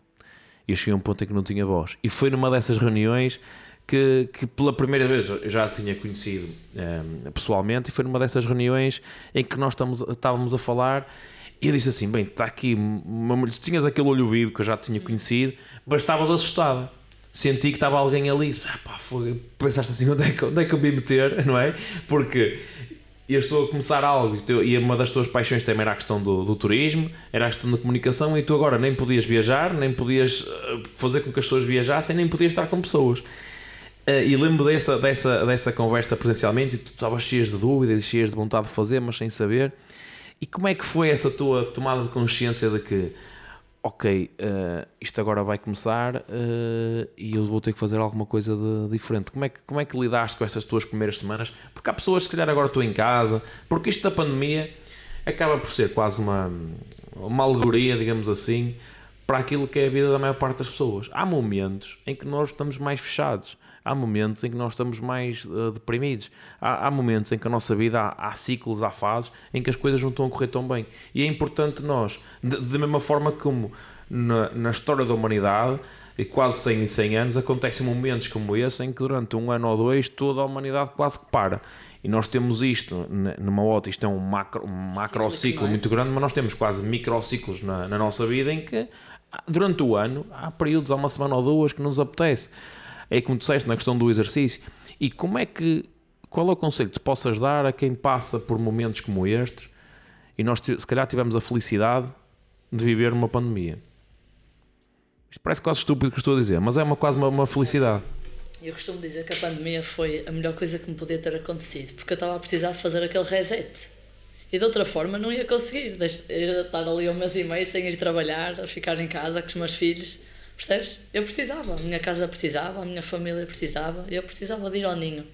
Speaker 1: E eu cheguei a um ponto em que não tinha voz. E foi numa dessas reuniões que, que pela primeira vez eu já tinha conhecido um, eh, pessoalmente, e foi numa dessas reuniões em que nós estamos, estávamos a falar e eu disse assim: bem, está aqui, uma, tinhas aquele olho vivo que eu já tinha conhecido, mas estavas assustada. Senti que estava alguém ali, ah, pá, foi, pensaste assim: onde é, que, onde é que eu me meter, [laughs] não é? Porque eu estou a começar algo e uma das tuas paixões também era a questão do, do, turismo, era a questão da comunicação, e tu agora nem podias viajar, nem podias eh, fazer com que as pessoas viajassem, nem podias estar com pessoas. Uh, e lembro dessa, dessa, dessa conversa presencialmente e tu estavas cheias de dúvidas, cheias de vontade de fazer, mas sem saber. E como é que foi essa tua tomada de consciência de que, ok, uh, isto agora vai começar uh, e eu vou ter que fazer alguma coisa de, diferente? Como é, que, como é que lidaste com essas tuas primeiras semanas? Porque há pessoas se calhar, agora estão em casa, porque isto da pandemia acaba por ser quase uma, uma alegoria, digamos assim, para aquilo que é a vida da maior parte das pessoas. Há momentos em que nós estamos mais fechados há momentos em que nós estamos mais uh, deprimidos. Há, há, momentos em que a nossa vida, há, há, ciclos, há fases em que as coisas não estão a correr tão bem. E é importante nós, da mesma forma como na, na, história da humanidade, e quase 100 100 anos, acontecem momentos como esse em que durante um ano ou dois toda a humanidade quase que para. E nós temos isto numa ótica, isto é um macro, um macro ciclo muito grande, mas nós temos quase microciclos na, na nossa vida em que durante o ano há períodos, há uma semana ou duas que nos apetece é como disseste na questão do exercício. E como é que, qual é o conselho que possas dar a quem passa por momentos como estes e nós se calhar tivemos a felicidade de viver uma pandemia? Isto parece quase estúpido o que estou a dizer, mas é uma, quase uma, uma felicidade.
Speaker 2: Eu costumo dizer que a pandemia foi a melhor coisa que me podia ter acontecido, porque eu estava a precisar de fazer aquele reset. E de outra forma não ia conseguir. Ia estar ali um mês e meio sem ir trabalhar, a ficar em casa com os meus filhos Percebes? Eu precisava, a minha casa precisava, a minha família precisava, eu precisava de ir ao ninho.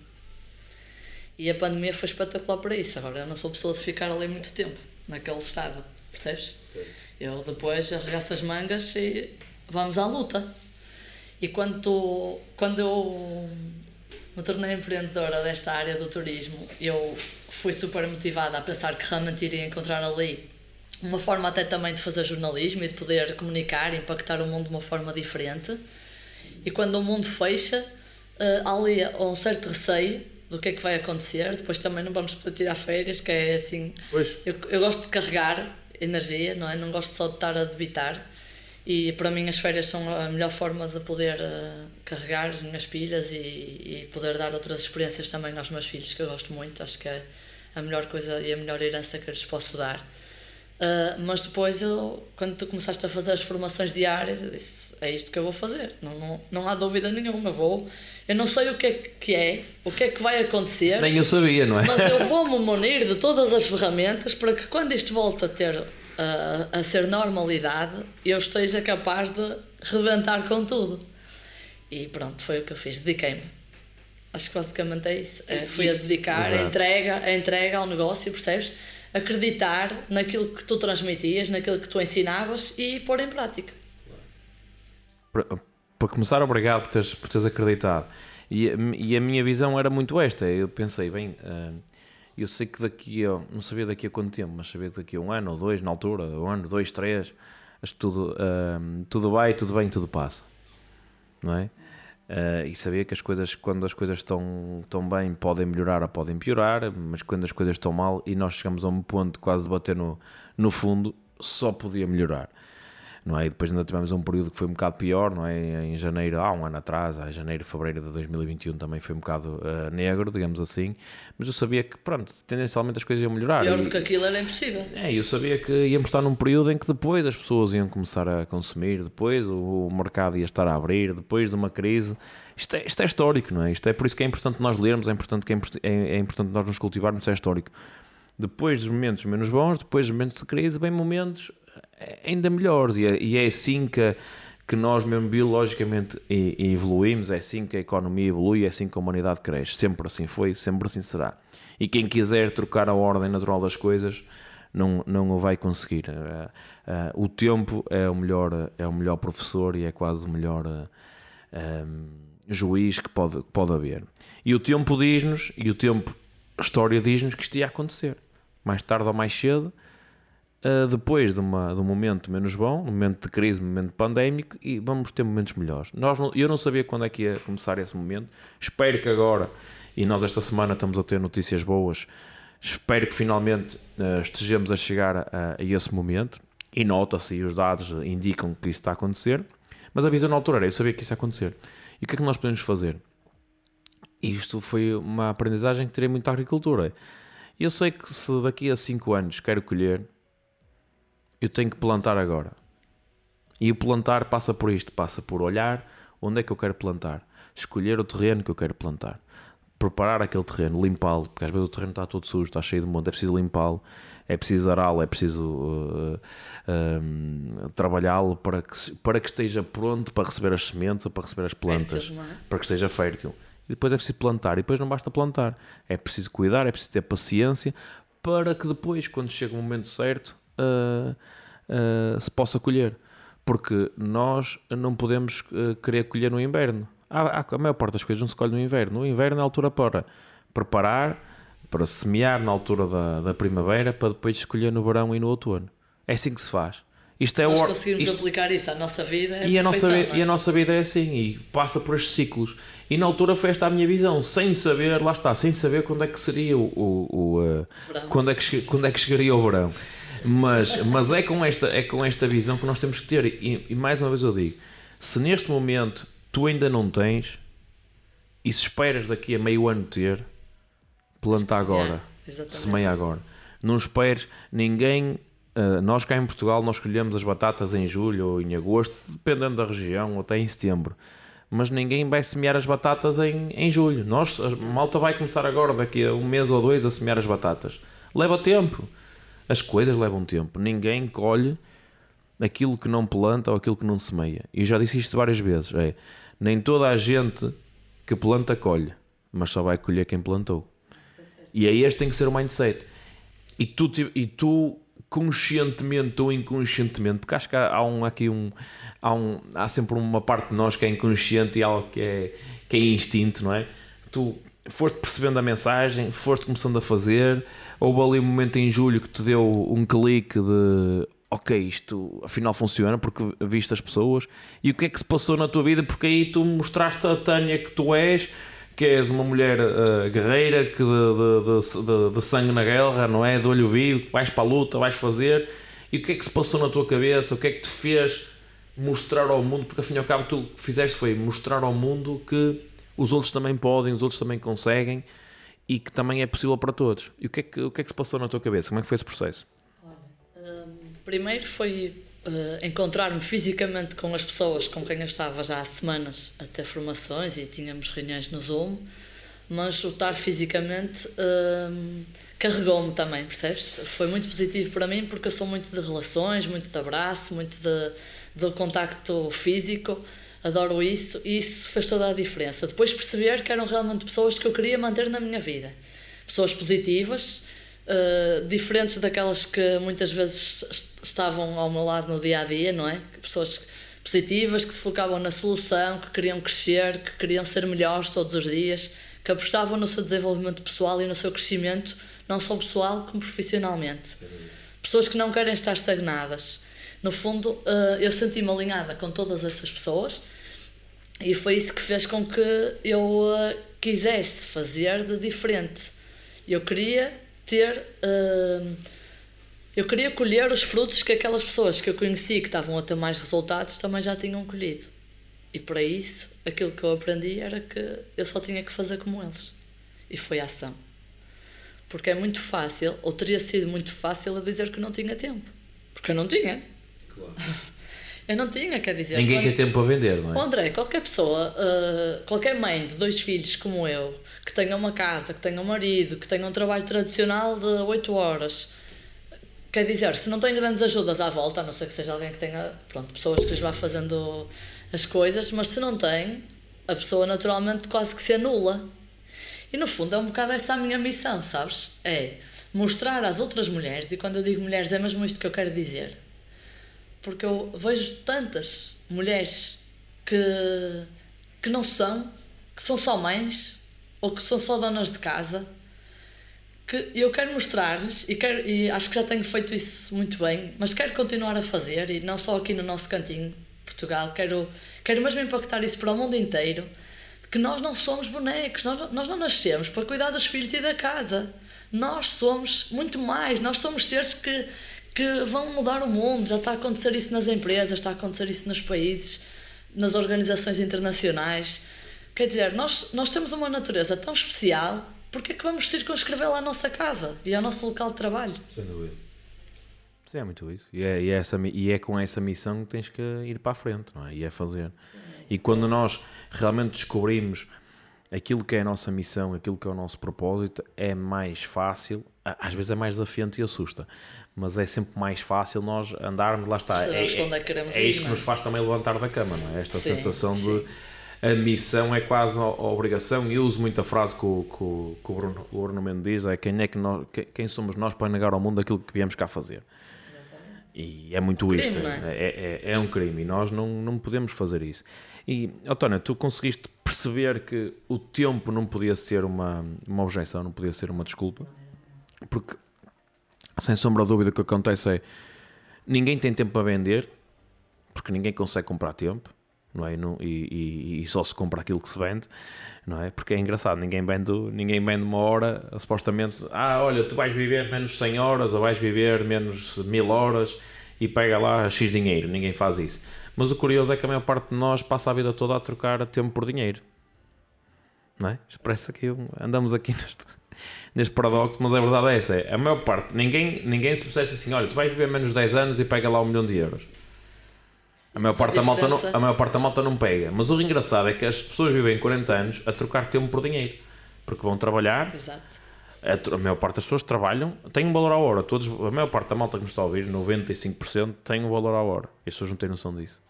Speaker 2: E a pandemia foi espetacular para isso. Agora, eu não sou pessoa de ficar ali muito tempo, naquele estado, percebes? Eu depois arregaço as mangas e vamos à luta. E quando, tu, quando eu me tornei empreendedora desta área do turismo, eu fui super motivada a pensar que realmente iria encontrar ali uma forma até também de fazer jornalismo e de poder comunicar, impactar o mundo de uma forma diferente. E quando o mundo fecha, uh, há ali um certo receio do que é que vai acontecer. Depois também não vamos tirar férias, que é assim. Eu, eu gosto de carregar energia, não é? Não gosto só de estar a debitar. E para mim as férias são a melhor forma de poder uh, carregar as minhas pilhas e, e poder dar outras experiências também aos meus filhos, que eu gosto muito. Acho que é a melhor coisa e a melhor herança que eu lhes posso dar. Uh, mas depois, eu, quando tu começaste a fazer as formações diárias, eu disse: é isto que eu vou fazer. Não, não, não há dúvida nenhuma. Vou. Eu não sei o que é que é, o que é que vai acontecer.
Speaker 1: Nem eu sabia, não é?
Speaker 2: Mas eu [laughs] vou-me munir de todas as ferramentas para que quando isto volte a ter uh, a ser normalidade, eu esteja capaz de rebentar com tudo. E pronto, foi o que eu fiz. Dediquei-me. Acho que basicamente é isso. É, fui a dedicar a entrega, a entrega ao negócio, percebes? Acreditar naquilo que tu transmitias, naquilo que tu ensinavas e pôr em prática.
Speaker 1: Para, começar, obrigado por teres, por teres acreditado. E, e a minha visão era muito esta. Eu pensei, bem, uh, eu sei que daqui a. Não sabia daqui a quanto tempo, mas sabia que daqui a um ano ou dois, na altura, um ano, dois, três, acho que tudo, uh, tudo vai, tudo bem, tudo passa. Não é? Uh, e sabia que as coisas, quando as coisas estão, estão bem, podem melhorar ou podem piorar, mas quando as coisas estão mal e nós chegamos a um ponto quase de bater no, no fundo, só podia melhorar. Não é? E depois ainda tivemos um período que foi um bocado pior, não é? Em janeiro, há um ano atrás, em janeiro, fevereiro de 2021 também foi um bocado uh, negro, digamos assim, mas eu sabia que, pronto, tendencialmente as coisas iam melhorar.
Speaker 2: Pior do que aquilo era impossível.
Speaker 1: É, eu sabia que íamos estar num período em que depois as pessoas iam começar a consumir, depois o, o mercado ia estar a abrir, depois de uma crise. Isto é, isto é histórico, não é? Isto é por isso que é importante nós lermos, é importante, que é, é, é importante nós nos cultivarmos, é histórico. Depois dos momentos menos bons, depois dos momentos de crise, vem momentos ainda melhores. E é, e é assim que, que nós, mesmo biologicamente, evoluímos, é assim que a economia evolui, é assim que a humanidade cresce. Sempre assim foi, sempre assim será. E quem quiser trocar a ordem natural das coisas não, não o vai conseguir. Uh, uh, o tempo é o, melhor, é o melhor professor e é quase o melhor um, juiz que pode, pode haver. E o tempo diz-nos, e o tempo, a história diz-nos que isto ia acontecer. Mais tarde ou mais cedo, Uh, depois de, uma, de um momento menos bom, um momento de crise, um momento pandémico, e vamos ter momentos melhores. Nós não, eu não sabia quando é que ia começar esse momento. Espero que agora, e nós esta semana estamos a ter notícias boas, espero que finalmente uh, estejamos a chegar a, a esse momento. E nota-se, e os dados indicam que isso está a acontecer. Mas a visão na altura era: eu sabia que isso ia acontecer. E o que é que nós podemos fazer? Isto foi uma aprendizagem que terei muito à agricultura. Eu sei que se daqui a 5 anos quero colher eu tenho que plantar agora. E o plantar passa por isto: passa por olhar onde é que eu quero plantar, escolher o terreno que eu quero plantar, preparar aquele terreno, limpá-lo, porque às vezes o terreno está todo sujo, está cheio de monte, é preciso limpá-lo, é preciso ará-lo, é preciso uh, uh, trabalhá-lo para que, para que esteja pronto para receber as sementes ou para receber as plantas, é? para que esteja fértil. E depois é preciso plantar, e depois não basta plantar, é preciso cuidar, é preciso ter paciência para que depois, quando chega o momento certo, se possa colher. Porque nós não podemos uh, querer colher no inverno. Há, a maior parte das coisas não se colhe no inverno. No inverno é a altura para preparar, para semear na altura da, da primavera, para depois escolher no verão e no outono. É assim que se faz.
Speaker 2: Isto é Nós conseguimos isto... aplicar isso à nossa vida. É
Speaker 1: e, a nossa, é? e a nossa vida é assim, e passa por estes ciclos. E na altura foi esta a minha visão, sem saber, lá está, sem saber quando é que seria o. o, o uh, quando, é que, quando é que chegaria o verão. Mas, mas é, com esta, é com esta visão que nós temos que ter. E, e mais uma vez eu digo: se neste momento tu ainda não tens, e se esperas daqui a meio ano ter, planta agora. Semeia agora. Não esperes, ninguém. Uh, nós cá em Portugal nós colhemos as batatas em julho ou em agosto, dependendo da região, ou até em setembro. Mas ninguém vai semear as batatas em, em julho. Nós, a malta vai começar agora, daqui a um mês ou dois, a semear as batatas. Leva tempo. As coisas levam tempo. Ninguém colhe aquilo que não planta ou aquilo que não semeia. E já disse isto várias vezes. É, nem toda a gente que planta colhe, mas só vai colher quem plantou. E aí este tem que ser o mindset. E tu, e tu conscientemente ou inconscientemente, porque acho que há, há um, aqui um há, um, há sempre uma parte de nós que é inconsciente e algo que é, que é instinto, não é? Tu foste percebendo a mensagem, foste começando a fazer, houve ali um momento em julho que te deu um clique de ok, isto afinal funciona porque viste as pessoas. E o que é que se passou na tua vida? Porque aí tu mostraste a Tânia que tu és que és uma mulher uh, guerreira que de, de, de, de, sangue na guerra, não é? De olho vivo, vais para a luta, vais fazer. E o que é que se passou na tua cabeça, o que é que te fez mostrar ao mundo, porque afinal ao cabo tu fizeste foi mostrar ao mundo que os outros também podem, os outros também conseguem e que também é possível para todos. E o que é que, o que, é que se passou na tua cabeça? Como é que foi esse processo?
Speaker 2: um, primeiro foi uh, encontrar-me fisicamente com as pessoas com quem eu estava já há semanas a ter formações e tínhamos reuniões no Zoom, mas o estar fisicamente uh, carregou-me também, percebes? Foi muito positivo para mim porque eu sou muito de relações, muito de abraço, muito de, de contacto físico adoro isso e isso fez toda a diferença. Depois perceber que eram realmente pessoas que eu queria manter na minha vida. Pessoas positivas, uh, diferentes daquelas que muitas vezes estavam ao meu lado no dia a dia, não é? Pessoas positivas que se focavam na solução, que queriam crescer, que queriam ser melhores todos os dias, que apostavam no seu desenvolvimento pessoal e no seu crescimento, não só pessoal como profissionalmente. Pessoas que não querem estar estagnadas no fundo, uh, eu senti-me alinhada com todas essas pessoas e foi isso que fez com que eu uh, quisesse fazer de diferente. Eu queria ter. Uh, Eu queria colher os frutos que aquelas pessoas que eu conheci que estavam a ter mais resultados também já tinham colhido. E para isso, aquilo que eu aprendi era que eu só tinha que fazer como eles. E foi a ação. Porque é muito fácil, ou teria sido muito fácil, eu dizer que não tinha tempo. Porque eu não tinha. Claro. [laughs] Eu não tinha, quer dizer.
Speaker 1: Ninguém quando... quer tempo para vender, não é?
Speaker 2: André, qualquer pessoa, uh, qualquer mãe de dois filhos como eu, que tenha uma casa, que tenha um marido, que tenha um trabalho tradicional de 8 horas, quer dizer, se não tem grandes ajudas à volta, a não ser que seja alguém que tenha pronto, pessoas que lhes vá fazendo as coisas, mas se não tem, a pessoa naturalmente quase que se anula. E no fundo é um bocado essa a minha missão, sabes? É mostrar às outras mulheres, e quando eu digo mulheres é mesmo isto que eu quero dizer porque eu vejo tantas mulheres que, que não são, que são só mães ou que são só donas de casa, que eu quero mostrar-lhes e, quero, e acho que já tenho feito isso muito bem, mas quero continuar a fazer e não só aqui no nosso cantinho, Portugal, quero, quero mesmo impactar isso para o mundo inteiro, que nós não somos bonecos, nós, nós não nascemos para cuidar dos filhos e da casa. Nós somos muito mais, nós somos seres que, que vão mudar o mundo. Já está a acontecer isso nas empresas, está a acontecer isso nos países, nas organizações internacionais. Quer dizer, nós, nós temos uma natureza tão especial, porque é que vamos circunscrevê-la à nossa casa e ao nosso local de trabalho?
Speaker 1: Sem dúvida. Sim, é muito isso. E é, e, é essa, e é com essa missão que tens que ir para a frente, não é? E é fazer. E quando nós realmente descobrimos aquilo que é a nossa missão, aquilo que é o nosso propósito, é mais fácil, às vezes é mais desafiante e assusta, mas é sempre mais fácil nós andarmos, lá está. É, é, é, é isto que nos faz também levantar da cama, não é? Esta sim, sensação sim. de a missão é quase a obrigação. E eu uso muita frase que o, que o, que o, Bruno, o Bruno Mendes diz: é quem, é que nós, quem somos nós para negar ao mundo aquilo que viemos cá fazer. E é muito crime, isto, é? É, é? é? um crime e nós não, não podemos fazer isso. E, António, tu conseguiste perceber que o tempo não podia ser uma, uma objeção, não podia ser uma desculpa, porque sem sombra de dúvida, o que acontece é ninguém tem tempo para vender, porque ninguém consegue comprar tempo, não é? E, e, e, só se compra aquilo que se vende, não é? Porque é engraçado, ninguém vende, ninguém vende uma hora, supostamente, ah, olha, tu vais viver menos 100 horas ou vais viver menos 1000 horas e pega lá X dinheiro, ninguém faz isso. Mas o curioso é que a maior parte de nós passa a vida toda a trocar tempo por dinheiro, não é? Parece que andamos aqui [laughs] neste neste paradoxo, mas a verdade é essa: é, a maior parte, ninguém, ninguém se percebe assim, olha, tu vais viver menos de 10 anos e pega lá um milhão de euros. A maior, parte da malta não, a maior parte da malta não pega. Mas o engraçado é que as pessoas vivem 40 anos a trocar tempo por dinheiro. Porque vão trabalhar. A, a maior parte das pessoas trabalham, tem um valor à hora. Todos, a maior parte da malta que me está a ouvir, 95%, tem um valor à hora. E as pessoas não têm noção disso.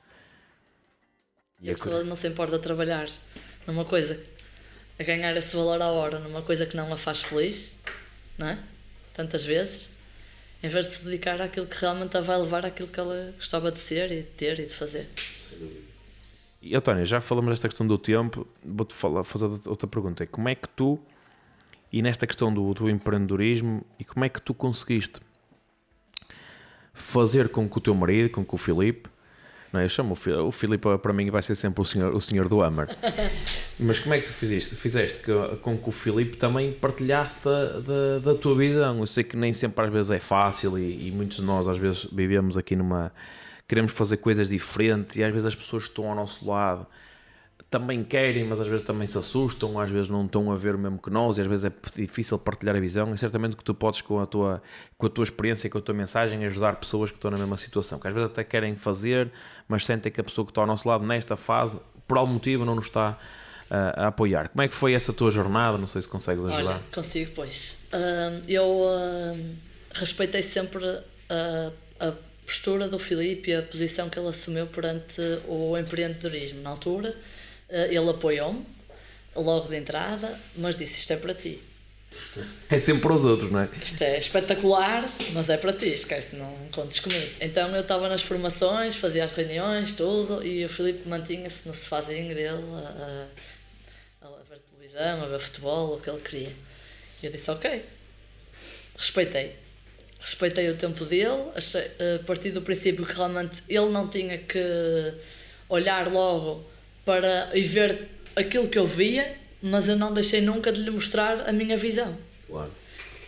Speaker 2: E a pessoa não se importa de trabalhar numa coisa a ganhar esse valor à hora numa coisa que não a faz feliz, não é? Tantas vezes, em vez de se dedicar àquilo que realmente a vai levar àquilo que ela gostava de ser e de ter e de fazer.
Speaker 1: E António, já falamos desta questão do tempo, vou-te fazer outra pergunta: é como é que tu, e nesta questão do, do empreendedorismo, e como é que tu conseguiste fazer com que o teu marido, com que o Filipe, não, é? eu chamo o, o Filipe, para mim, vai ser sempre o senhor, o senhor do Hammer. [laughs] Mas como é que tu fizeste? Fizeste que, com que o Filipe também partilhasse da, da, da, tua visão. Eu sei que nem sempre às vezes é fácil e, e muitos de nós às vezes vivemos aqui numa. queremos fazer coisas diferentes e às vezes as pessoas que estão ao nosso lado também querem, mas às vezes também se assustam, às vezes não estão a ver o mesmo que nós, e às vezes é difícil partilhar a visão. E certamente que tu podes, com a tua, com a tua experiência, com a tua mensagem, ajudar pessoas que estão na mesma situação, que às vezes até querem fazer, mas sentem que a pessoa que está ao nosso lado nesta fase, por algum motivo, não nos está uh, a apoiar. Como é que foi essa tua jornada? Não sei se consegues ajudar. Olha,
Speaker 2: consigo, pois. Uh, eu uh, respeitei sempre a postura do Filipe e a posição que ele assumiu perante o empreendedorismo na altura eh, ele apoiou-me logo de entrada, mas disse: Isto é para ti. [laughs]
Speaker 1: É sempre para os outros, não é?
Speaker 2: Isto é espetacular, mas é para ti, esquece, não contes comigo. Então eu estava nas formações, fazia as reuniões, tudo, e o Filipe mantinha-se no sofazinho dele a, a, a, televisão, a ver futebol, o que ele queria. E eu disse: Ok, respeitei. Respeitei o tempo dele, achei, a partir do princípio que realmente ele não tinha que olhar logo para ir ver aquilo que eu via, mas eu não deixei nunca de lhe mostrar a minha visão. Claro.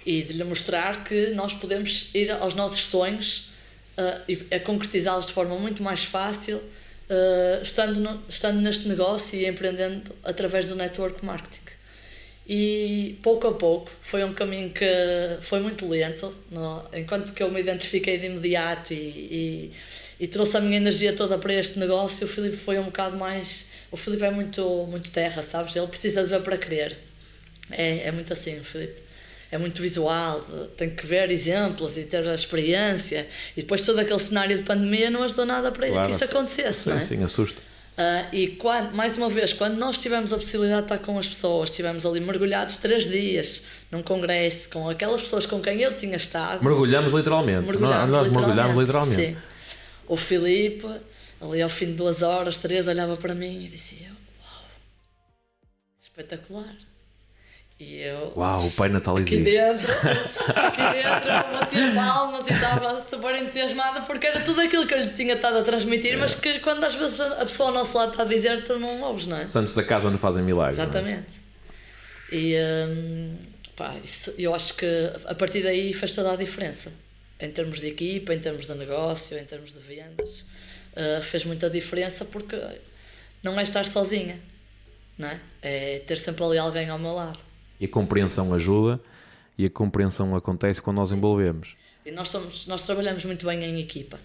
Speaker 2: e de lhe mostrar que nós podemos ir aos nossos sonhos uh, e a concretizá-los de forma muito mais fácil uh, estando, no, estando neste negócio e empreendendo através do network marketing. E pouco a pouco foi um caminho que foi muito lento, no, enquanto que eu me identifiquei de imediato e, e, e, trouxe a minha energia toda para este negócio, o Filipe foi um bocado mais. O Filipe é muito, muito terra, sabes? Ele precisa de ver para querer. É, é muito assim, o Filipe é muito visual, tem que ver exemplos e ter a experiência. E depois todo aquele cenário de pandemia não ajudou nada para claro, que isso acontecesse,
Speaker 1: sim,
Speaker 2: não é?
Speaker 1: Sim, assusta.
Speaker 2: Uh, e quando, mais uma vez, quando nós tivemos a possibilidade de estar com as pessoas, estivemos ali mergulhados três dias num congresso com aquelas pessoas com quem eu tinha estado.
Speaker 1: Mergulhamos literalmente. Mergulhamos, nós literalmente, mergulhamos literalmente. Sim.
Speaker 2: O Filipe, ali ao fim de duas horas, três, olhava para mim e dizia: Uau, espetacular. E eu.
Speaker 1: Uau, o Pai Natal
Speaker 2: aqui existe. Dentro, aqui dentro eu batia palmas e estava super entusiasmada porque era tudo aquilo que eu lhe tinha estado a transmitir, é. mas que quando às vezes a pessoa ao nosso lado está a dizer, tu não ouves, não é?
Speaker 1: Santos da casa não fazem milagres.
Speaker 2: É? Exatamente. É? E hum, pá, isso, eu acho que a partir daí fez toda a diferença. Em termos de equipa, em termos de negócio, em termos de vendas. Uh, fez muita diferença porque não é estar sozinha, não é? É ter sempre ali alguém ao meu lado.
Speaker 1: E a compreensão ajuda e a compreensão acontece quando nós envolvemos.
Speaker 2: E nós, somos, nós trabalhamos muito bem em equipa.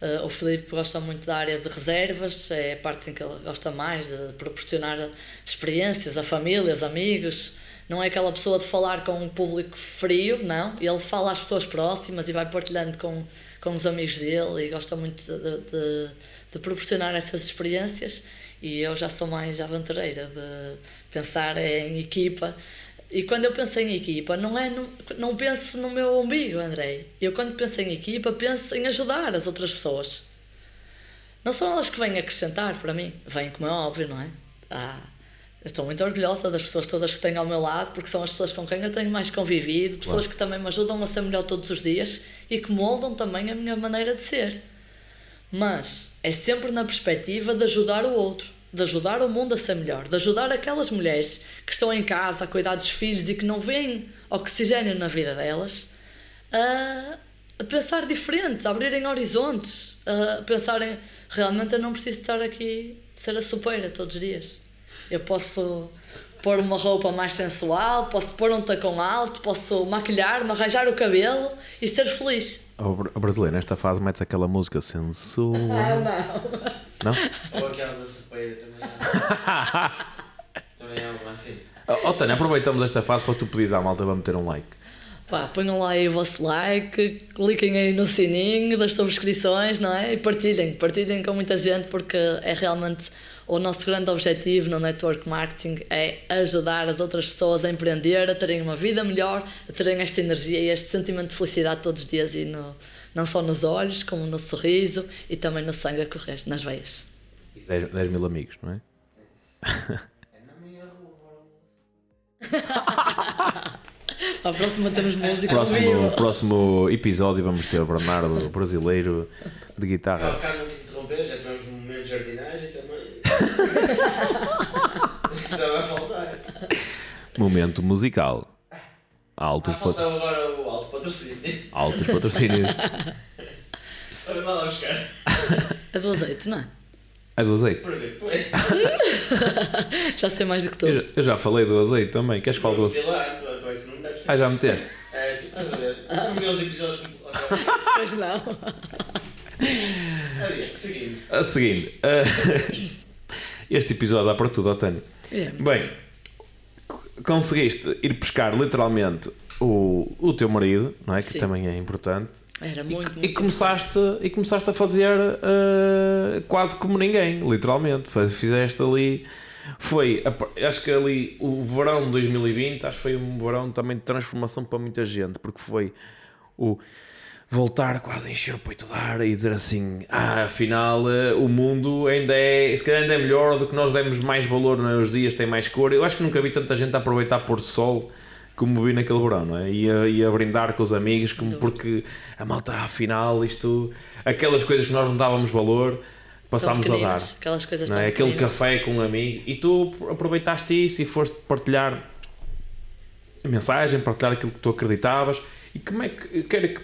Speaker 2: Uh, o Felipe gosta muito da área de reservas, é a parte em que ele gosta mais de proporcionar experiências a famílias, amigos. Não é aquela pessoa de falar com um público frio, não. Ele fala às pessoas próximas e vai partilhando com, com os amigos dele e gosta muito de, de, de proporcionar essas experiências. E eu já sou mais aventureira de pensar em equipa. E quando eu penso em equipa, não, é no, não penso no meu umbigo, André. Eu, quando penso em equipa, penso em ajudar as outras pessoas. Não são elas que vêm acrescentar para mim. Vêm, como é óbvio, não é? Ah, estou muito orgulhosa das pessoas todas que tenho ao meu lado, porque são as pessoas com quem eu tenho mais convivido, pessoas claro. que também me ajudam a ser melhor todos os dias e que moldam também a minha maneira de ser. Mas é sempre na perspectiva de ajudar o outro, de ajudar o mundo a ser melhor, de ajudar aquelas mulheres que estão em casa a cuidar dos filhos e que não veem oxigênio na vida delas, a, a pensar diferente, a abrirem horizontes, a pensarem realmente eu não preciso estar aqui de ser a sopeira todos os dias. Eu posso pôr uma roupa mais sensual, posso pôr um tacão alto, posso maquilhar-me, arranjar o cabelo e ser feliz.
Speaker 1: O brasileiro, nesta fase, metes aquela música sensual.
Speaker 2: Ah,
Speaker 1: não. Não?
Speaker 3: Ou aquela da sopeira também. [laughs] também é algo assim.
Speaker 1: Oh, Tânia, aproveitamos esta fase para tu pedires à malta para meter um like.
Speaker 2: Pá, ponham lá aí o vosso like, cliquem aí no sininho das subscrições, não é? E partilhem, partilhem com muita gente porque é realmente o nosso grande objetivo no network marketing é ajudar as outras pessoas a empreender, a terem uma vida melhor, a terem esta energia e este sentimento de felicidade todos os dias e no, não só nos olhos, como no sorriso e também no sangue a correr, nas veias.
Speaker 1: 10, 10 mil amigos, não é? [laughs]
Speaker 3: É na minha rua.
Speaker 2: A próxima temos música
Speaker 1: próximo, próximo episódio vamos ter o Bernardo brasileiro de guitarra.
Speaker 3: Não, Carlos, não quis interromper, já tivemos um momento de jardinagem também. Estava a faltar.
Speaker 1: Momento musical.
Speaker 3: Altos ah, faltava agora o alto patrocínio.
Speaker 1: Altos patrocínios.
Speaker 3: Olha lá buscar.
Speaker 2: A do azeite, não é?
Speaker 1: É do azeite? [laughs]
Speaker 2: Já sei mais do que tu.
Speaker 1: Eu, eu já falei do azeite também. Queres que fale do azeite? Ah, já meteste?
Speaker 3: É, estás a ver? Não vi os episódios
Speaker 2: Pois não.
Speaker 3: Adiante, seguindo.
Speaker 1: A seguinte. Uh, [laughs] este episódio dá para tudo, Otânio.
Speaker 2: É,
Speaker 1: Bem, conseguiste ir pescar literalmente o, o teu marido, não é? Que
Speaker 2: Sim.
Speaker 1: também é importante.
Speaker 2: Era muito,
Speaker 1: e,
Speaker 2: muito
Speaker 1: e começaste e começaste a fazer uh, quase como ninguém, literalmente. Fizeste ali. Foi, acho que ali o verão de 2020, acho que foi um verão também de transformação para muita gente, porque foi o voltar quase a encher o peito de ar e dizer assim: ah, afinal eh, o mundo ainda é, se calhar ainda é melhor do que nós demos mais valor, não é? os dias têm mais cor. Eu acho que nunca vi tanta gente a aproveitar pôr sol como vi naquele verão, não é? E a, e a brindar com os amigos, como porque a malta, afinal, isto, aquelas coisas que nós não dávamos valor. Passámos a dar
Speaker 2: aquelas coisas
Speaker 1: não é? aquele café com um amigo e tu aproveitaste isso e foste partilhar mensagem, partilhar aquilo que tu acreditavas e como é que quero que,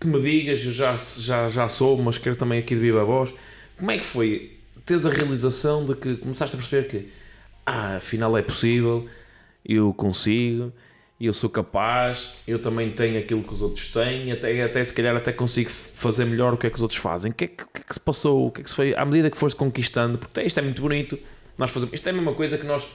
Speaker 1: que me digas, eu já, já, já sou, mas quero também aqui de viva voz, como é que foi teres a realização de que começaste a perceber que ah, afinal é possível, eu consigo, eu sou capaz, eu também tenho aquilo que os outros têm, até, até se calhar até consigo fazer melhor o que é que os outros fazem. O que é que, que, é que se passou? O que é que se foi à medida que foste conquistando? Porque isto é muito bonito, nós fazemos, isto é a mesma coisa que nós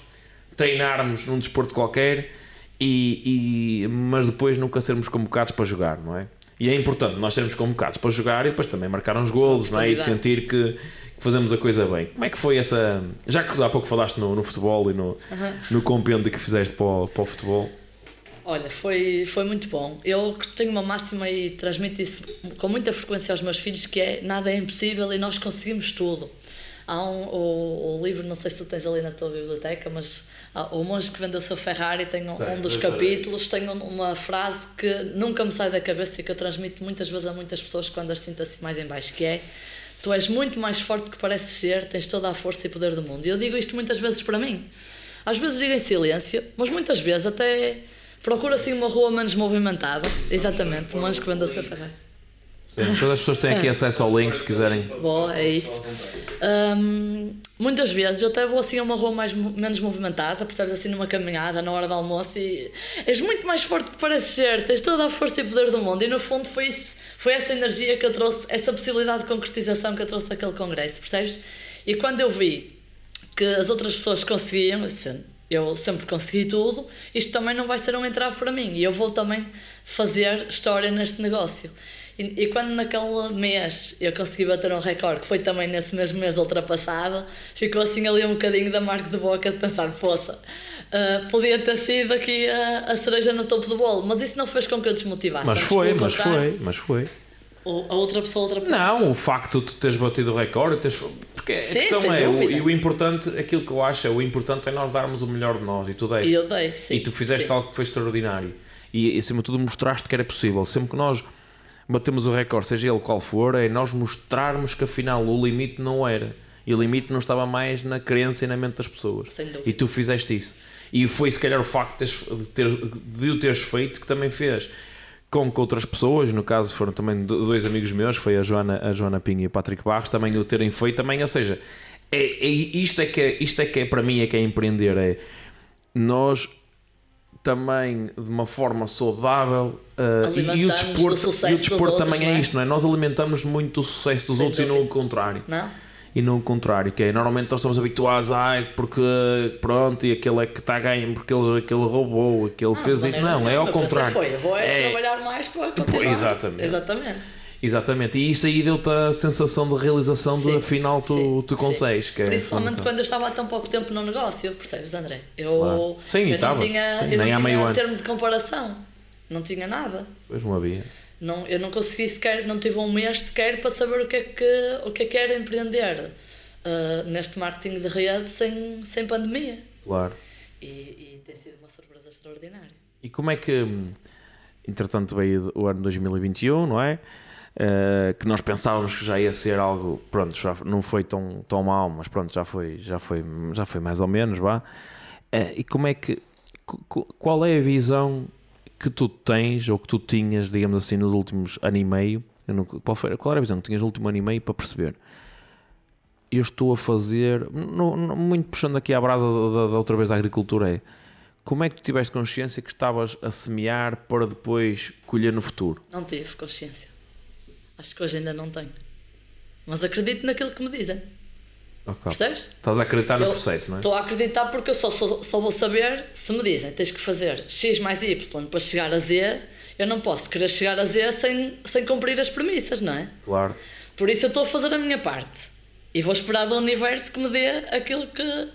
Speaker 1: treinarmos num desporto qualquer e, e, mas depois nunca sermos convocados para jogar, não é? E é importante nós sermos convocados para jogar e depois também marcar uns golos, não é? E sentir que, fazemos a coisa bem. Como é que foi essa. Já que há pouco falaste no, no futebol e no, uhum. no compêndio que fizeste para o, para o futebol.
Speaker 2: Olha, foi, foi muito bom. Eu tenho uma máxima e transmito isso com muita frequência aos meus filhos que é nada é impossível e nós conseguimos tudo. Há um, o, o livro, não sei se tu tens ali na tua biblioteca, mas o monge que vendeu o seu Ferrari tem um, um dos capítulos, tem uma frase que nunca me sai da cabeça e que eu transmito muitas vezes a muitas pessoas quando as sinto assim mais em baixo, que é Tu és muito mais forte do que pareces ser, tens toda a força e poder do mundo. E eu digo isto muitas vezes para mim. Às vezes digo em silêncio, mas muitas vezes até procuro assim uma rua menos movimentada. Exatamente, monge que vendeu o seu Ferrari.
Speaker 1: Todas as pessoas têm aqui acesso ao link se quiserem.
Speaker 2: Boa, é isso. Um, muitas vezes eu até vou assim a uma rua mais, menos movimentada, percebes assim numa caminhada na hora do almoço e és muito mais forte que pareces ser, tens toda a força e poder do mundo. E no fundo foi isso foi essa energia que eu trouxe, essa possibilidade de concretização que eu trouxe daquele congresso, percebes? E quando eu vi que as outras pessoas conseguiam, eu sempre consegui tudo, isto também não vai ser um entrar para mim e eu vou também fazer história neste negócio. E, e, quando naquele mês eu consegui bater um recorde, que foi também nesse mesmo mês ultrapassado, ficou assim ali um bocadinho da marca de boca de pensar, poça, uh, podia ter sido aqui a, a cereja no topo do bolo, mas isso não fez com que eu desmotivasse.
Speaker 1: Mas foi, mas foi, mas foi.
Speaker 2: Ou a outra pessoa outra pessoa.
Speaker 1: Não, o facto de tu teres batido o recorde, teres, porque sim, a questão é, o, e o importante, aquilo que eu acho é, o importante é nós darmos o melhor de nós, e tu deste.
Speaker 2: E eu dei, sim.
Speaker 1: E tu fizeste sim. algo que foi extraordinário. E acima de tudo mostraste que era possível. Sempre que nós batemos o recorde, seja ele qual for, é nós mostrarmos que afinal o limite não era. E o limite não estava mais na crença e na mente das pessoas. E tu fizeste isso. E foi se calhar o facto de, ter, de o teres feito que também fez com que outras pessoas, no caso foram também dois amigos meus, foi a Joana, a Joana Pinho e o Patrick Barros, também o terem feito também, ou seja, é, é, isto, é que é, isto é que é para mim é que é empreender, é nós também de uma forma saudável uh, e o desporto, e o desporto também é, é isto, não é? Nós alimentamos muito o sucesso dos Sem outros dúvida. e não o contrário.
Speaker 2: Não?
Speaker 1: E não o contrário, que é normalmente nós estamos habituados a porque pronto, e aquele é que está a ganhar porque ele, aquele roubou, aquele ah, fez isso. Não, é ao contrário.
Speaker 2: Foi, vou é, é, trabalhar mais para continuar.
Speaker 1: Exatamente.
Speaker 2: Exatamente.
Speaker 1: Exatamente, e isso aí deu-te a sensação de realização de afinal tu, sim, tu consegues. Que
Speaker 2: é Principalmente quando eu estava há tão pouco tempo no negócio, percebes, André? Eu,
Speaker 1: claro. sim,
Speaker 2: eu
Speaker 1: estava.
Speaker 2: não tinha, sim, eu não tinha termo de comparação, não tinha nada.
Speaker 1: Pois não havia.
Speaker 2: Não, eu não consegui sequer, não tive um mês sequer para saber o que é que, o que, é que era empreender uh, neste marketing de rede sem, sem pandemia.
Speaker 1: Claro.
Speaker 2: E, e tem sido uma surpresa extraordinária.
Speaker 1: E como é que, entretanto, veio o ano 2021, não é? Uh, que nós pensávamos que já ia ser algo, pronto, já não foi tão, tão mal, mas pronto, já foi, já foi, já foi mais ou menos, vá. Uh, e como é que, qual é a visão que tu tens, ou que tu tinhas, digamos assim, nos últimos ano e meio, qual, foi, qual era a visão que tinhas no último ano e meio para perceber? Eu estou a fazer, muito puxando aqui a brasa da, da outra vez da agricultura, é como é que tu tiveste consciência que estavas a semear para depois colher no futuro?
Speaker 2: Não tive consciência Acho que hoje ainda não tenho. Mas acredito naquilo que me dizem.
Speaker 1: Okay. Percebes? Estás a acreditar no eu processo, não é?
Speaker 2: Estou a acreditar porque eu só, só, só, vou saber se me dizem tens que fazer X mais Y para chegar a Z. Eu não posso querer chegar a Z sem, sem cumprir as premissas, não é?
Speaker 1: Claro.
Speaker 2: Por isso eu estou a fazer a minha parte. E vou esperar do universo que me dê aquilo que,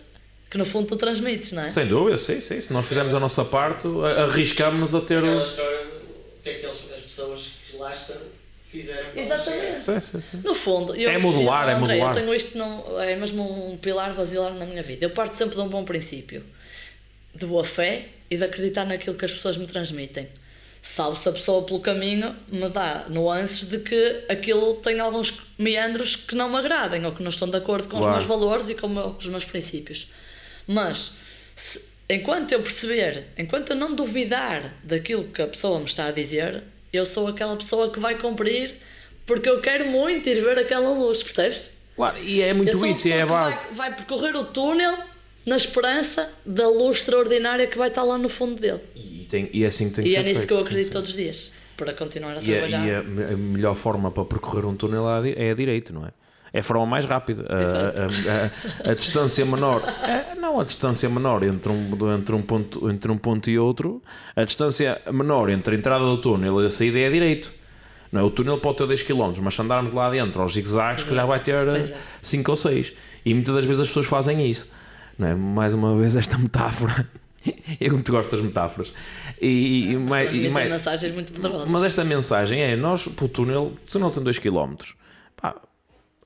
Speaker 2: que no fundo tu transmites, não é?
Speaker 1: Sem dúvida, sim, sim. Se nós fizermos a nossa parte, arriscamos a ter.
Speaker 4: Aquela história do que é que as pessoas que lá estão fizeram.
Speaker 2: Exatamente.
Speaker 1: Sim, sim, sim.
Speaker 2: No fundo, eu,
Speaker 1: é modular,
Speaker 2: eu,
Speaker 1: é
Speaker 2: André,
Speaker 1: modular.
Speaker 2: Eu tenho isto, não, é mesmo um pilar basilar na minha vida. Eu parto sempre de um bom princípio, de boa fé e de acreditar naquilo que as pessoas me transmitem. Salvo se a pessoa pelo caminho me dá nuances de que aquilo tem alguns meandros que não me agradem ou que não estão de acordo com claro. os meus valores e com os meus princípios. Mas se, enquanto eu perceber, enquanto eu não duvidar daquilo que a pessoa me está a dizer, eu sou aquela pessoa que vai cumprir porque eu quero muito ir ver aquela luz, percebes?
Speaker 1: Claro, e é muito isso, e é a base.
Speaker 2: Vai, vai percorrer o túnel na esperança da luz extraordinária que vai estar lá no fundo dele.
Speaker 1: E, tem, e é assim que tem que
Speaker 2: E
Speaker 1: ser
Speaker 2: é nisso
Speaker 1: feito,
Speaker 2: que eu acredito
Speaker 1: sim.
Speaker 2: todos os dias, para continuar a
Speaker 1: E, a,
Speaker 2: trabalhar.
Speaker 1: e a, a melhor forma para percorrer um túnel é a di- é a direito, não é? É a forma mais rápida. A, a- a- a distância menor. é, não, a distância menor entre um, entre, um ponto, entre um ponto e outro. A distância menor entre a entrada do túnel e a saída é a direito. Não é? O túnel pode ter 2 km, mas se andarmos lá dentro aos zigzags, que já vai ter
Speaker 2: Pois é.
Speaker 1: 5 ou 6. E muitas das vezes as pessoas fazem isso. Não é? Mais uma vez, esta metáfora. [laughs] Eu muito gosto das metáforas. E, e, mais- e mais-
Speaker 2: mensagens muito poderosas.
Speaker 1: mas esta mensagem é: nós, para o túnel, o túnel tem 2 km. Pá,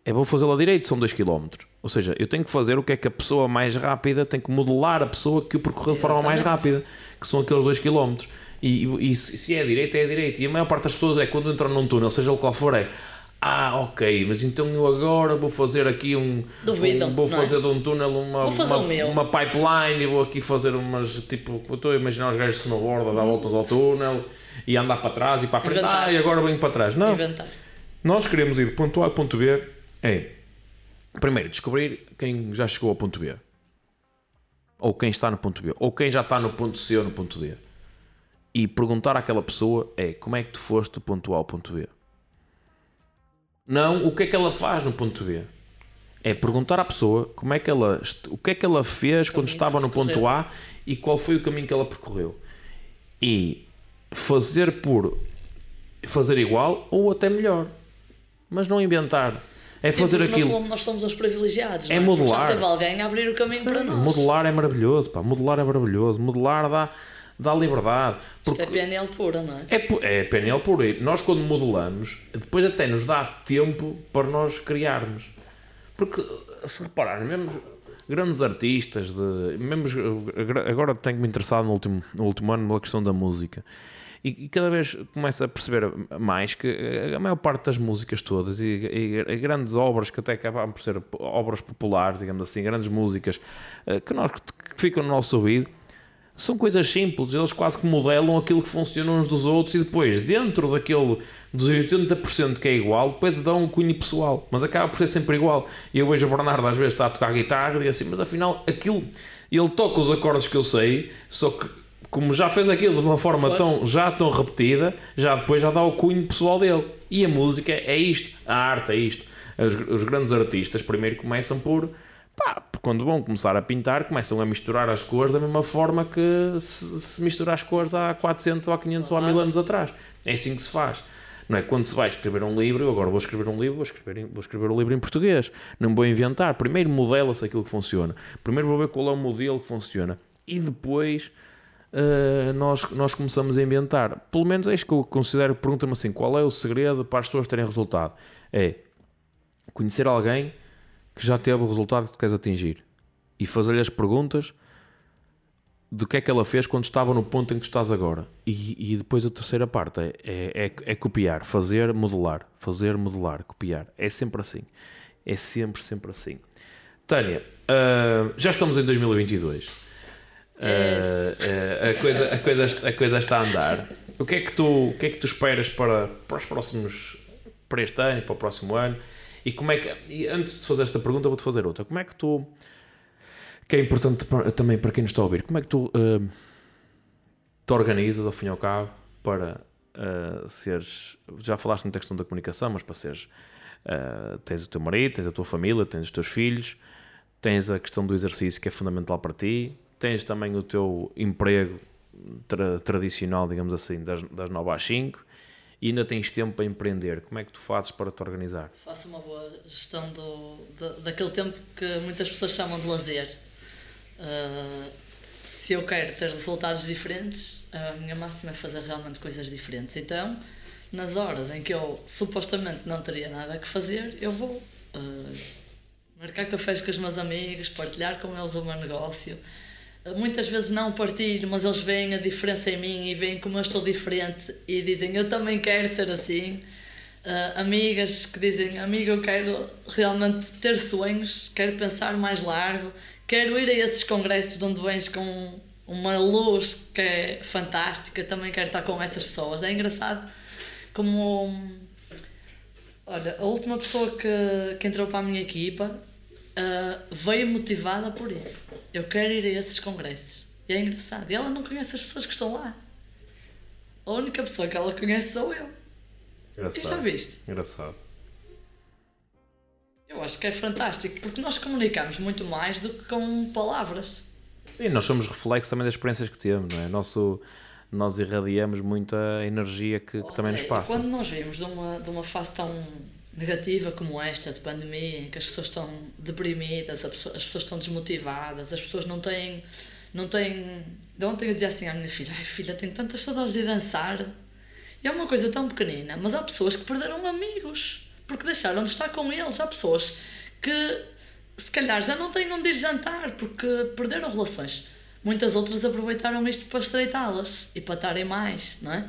Speaker 1: é vou fazê-lo a direito, são 2 km. Ou seja, eu tenho que fazer o que é que a pessoa mais rápida tem que modelar a pessoa que o percorreu de forma mais rápida, que são aqueles 2 km. E, e, e se é a direita, é a direita. E a maior parte das pessoas é quando entram num túnel, seja o qual for, é. Ah, ok, mas então eu agora vou fazer aqui um.
Speaker 2: Duvidam,
Speaker 1: um- vou
Speaker 2: é?
Speaker 1: fazer de um túnel uma, uma, uma pipeline e vou aqui fazer umas. Tipo, eu estou a imaginar os gajos de snowboard a dar voltas ao túnel e andar para trás e para a frente.
Speaker 2: Inventar.
Speaker 1: Ah, e agora venho para trás. Não,
Speaker 2: Inventar.
Speaker 1: nós queremos ir de ponto A a ponto B. É primeiro descobrir quem já chegou ao ponto B, ou quem está no ponto B, ou quem já está no ponto C ou no ponto D, e perguntar àquela pessoa é como é que tu foste do ponto A ao ponto B. Não o que é que ela faz no ponto B. É perguntar à pessoa como é que ela, o que é que ela fez quando estava no ponto. A e qual foi o caminho que ela percorreu. E fazer por fazer igual ou até melhor. Mas não inventar. É
Speaker 2: Sim,
Speaker 1: fazer
Speaker 2: porque, no
Speaker 1: aquilo.
Speaker 2: fundo, nós somos os privilegiados.
Speaker 1: É
Speaker 2: Porque
Speaker 1: modelar.
Speaker 2: Já teve alguém a abrir o caminho para nós.
Speaker 1: Modelar é maravilhoso, pá. Modelar é maravilhoso. Modelar dá, dá liberdade.
Speaker 2: Isto
Speaker 1: Porque
Speaker 2: é PNL pura, não é?
Speaker 1: é, é PNL por aí. Nós, quando modelamos, depois até nos dá tempo para nós criarmos. Porque, se reparar, mesmo grandes artistas, de, mesmo, agora tenho me interessado no último, no último ano pela questão da música. E, e cada vez começo a perceber mais que a maior parte das músicas todas e, e- grandes obras que até acabam por ser obras populares, digamos assim, grandes músicas eh, que, nós, que ficam no nosso ouvido, são coisas simples, eles quase que modelam aquilo que funciona uns dos outros e depois, dentro daquele dos 80% que é igual, depois dão um cunho pessoal, mas acaba por ser sempre igual. E eu vejo o Bernardo às vezes está a tocar guitarra e assim, mas afinal aquilo, ele toca os acordes que eu sei, só que como já fez aquilo de uma forma tão, já tão repetida, já depois já dá o cunho pessoal dele. E a música é isto, a arte é isto. Os, os grandes artistas primeiro começam por Pá, quando vão começar a pintar, começam a misturar as cores da mesma forma que se, se misturar as cores há 400 ou há 500 ou há 1000 anos atrás. É assim que se faz. Não é? Quando se vai escrever um livro, eu agora vou escrever um livro, vou escrever, vou escrever o livro em português. Não vou inventar. Primeiro modela-se aquilo que funciona. Primeiro vou ver qual é o modelo que funciona. E depois uh, nós, nós começamos a inventar. Pelo menos é isto que eu considero. Pergunta-me assim: qual é o segredo para as pessoas terem resultado? É conhecer alguém que já teve o resultado que tu queres atingir e fazer-lhe as perguntas do que é que ela fez quando estava no ponto em que tu estás agora. E, e depois a terceira parte é, é, é, é copiar, fazer, modelar, fazer, modelar, copiar. É sempre assim. É sempre, sempre assim. Tânia, ah, já estamos em 2022. Ah, ah, a, coisa, a, coisa, a coisa está a andar. O que é que tu, o que é que tu esperas para, para os próximos para este ano, para o próximo ano? E como é que e antes de fazer esta pergunta vou-te fazer outra. Como é que tu que é importante pa- também para quem nos está a ouvir, como é que tu ah, te organizas ao fim e ao cabo para ah, seres, já falaste na questão da comunicação, mas para seres ah, tens o teu marido, tens a tua família, tens os teus filhos, tens a questão do exercício que é fundamental para ti, tens também o teu emprego tra- tradicional, digamos assim, das, das 9 às 5 e ainda tens tempo para empreender. Como é que tu fazes para te organizar?
Speaker 2: Faço uma boa gestão do, da- daquele tempo que muitas pessoas chamam de lazer. Ah, se eu quero ter resultados diferentes, a minha máxima é fazer realmente coisas diferentes. Então, nas horas em que eu supostamente não teria nada que fazer, eu vou ah, marcar cafés com os meus amigos, partilhar com eles o meu negócio. Muitas vezes não partilho, mas eles veem a diferença em mim e veem como eu estou diferente e dizem eu também quero ser assim. Ah, amigas que dizem amiga eu quero realmente ter sonhos, quero pensar mais largo, quero ir a esses congressos de onde vens com uma luz que é fantástica, também quero estar com essas pessoas. É engraçado como. Olha, a última pessoa que, que entrou para a minha equipa uh, veio motivada por isso. Eu quero ir a esses congressos. E é engraçado. E ela não conhece as pessoas que estão lá. A única pessoa que ela conhece sou eu.
Speaker 1: Engraçado.
Speaker 2: E já viste?
Speaker 1: Engraçado.
Speaker 2: Eu acho que é fantástico, porque nós comunicamos muito mais do que com palavras.
Speaker 1: Sim, nós somos reflexo também das experiências que temos, não é? Nosso, nós irradiamos muita energia que, que também nos passa.
Speaker 2: e Quando nós vimos de uma, de uma fase tão negativa como esta, de pandemia, em que as pessoas estão deprimidas, as pessoas estão desmotivadas, as pessoas não têm. Não têm. De ontem eu dizia assim à minha filha: Ai filha, tenho tantas saudades de dançar. E é uma coisa tão pequenina, mas há pessoas que perderam amigos porque deixaram de estar com eles. Há pessoas que se calhar já não têm onde ir jantar porque perderam relações. Muitas outras aproveitaram isto para estreitá-las e para estarem mais, não é?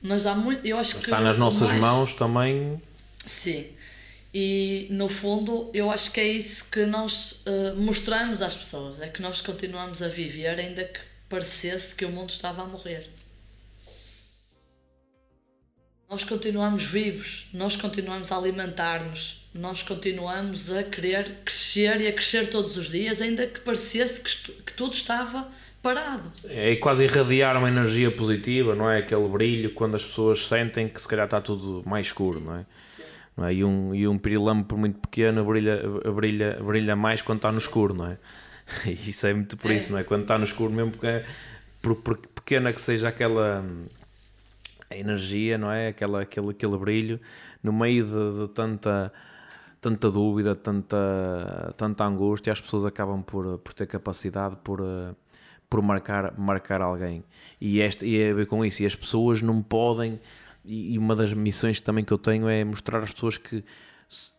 Speaker 2: Mas há muito. Eu acho que.
Speaker 1: Está nas nossas
Speaker 2: mais-
Speaker 1: mãos também.
Speaker 2: Sim. E no fundo, eu acho que é isso que nós eh, mostramos às pessoas: é que nós continuamos a viver, ainda que parecesse que o mundo estava a morrer. Nós continuamos vivos, nós continuamos a alimentar-nos, nós continuamos a querer crescer e a crescer todos os dias, ainda que parecesse que, que tudo estava parado.
Speaker 1: É quase irradiar uma energia positiva, não é? Aquele brilho quando as pessoas sentem que se calhar está tudo mais escuro, não é? Não é? E, um, e um pirilampo, por muito pequeno, brilha, brilha, brilha mais quando está no escuro, não é? [laughs] E isso é muito por
Speaker 2: É.
Speaker 1: isso, não é? Quando está no escuro, mesmo porque, é- por, por pequena que seja aquela hum, energia, não é? Aquela, aquele, aquele brilho, no meio de, de tanta, tanta dúvida, tanta, tanta angústia, as pessoas acabam por, por ter capacidade por, eh, por marcar, marcar alguém. E, este, e é a ver com isso. E as pessoas não podem. E, uma das missões também que eu tenho é mostrar às pessoas que se-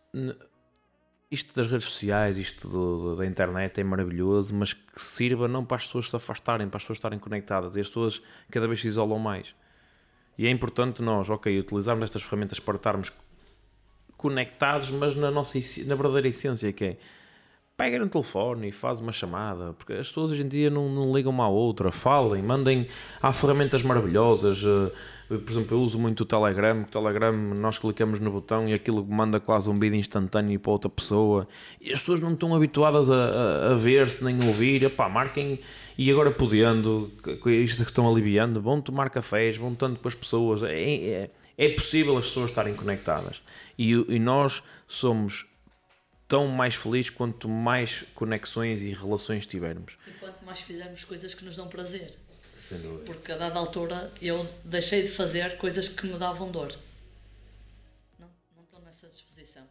Speaker 1: isto das redes sociais, isto do- da internet é maravilhoso, mas que sirva não para as pessoas se afastarem, para as pessoas estarem conectadas. E as pessoas cada vez se isolam mais. E é importante nós, ok, utilizarmos estas ferramentas para estarmos conectados, mas na nossa na verdadeira essência, que é pega no telefone e faz uma chamada, porque as pessoas hoje em dia não, não ligam uma à outra, falem, mandem, há ferramentas maravilhosas, eh, por exemplo, eu uso muito o Telegram, o Telegram nós clicamos no botão e aquilo manda quase um vídeo instantâneo para outra pessoa, e as pessoas não estão habituadas a, a, a ver-se nem ouvir, epá, marquem, e agora podendo, isto que estão aliviando, vão tomar cafés, vão tanto com as pessoas, é, é, é possível as pessoas estarem conectadas, e, e nós somos tão mais felizes quanto mais conexões e relações tivermos.
Speaker 2: E quanto mais fizermos coisas que nos dão prazer.
Speaker 1: Sem dúvida.
Speaker 2: Porque a dada altura eu deixei de fazer coisas que me davam dor. Não, não estou nessa disposição.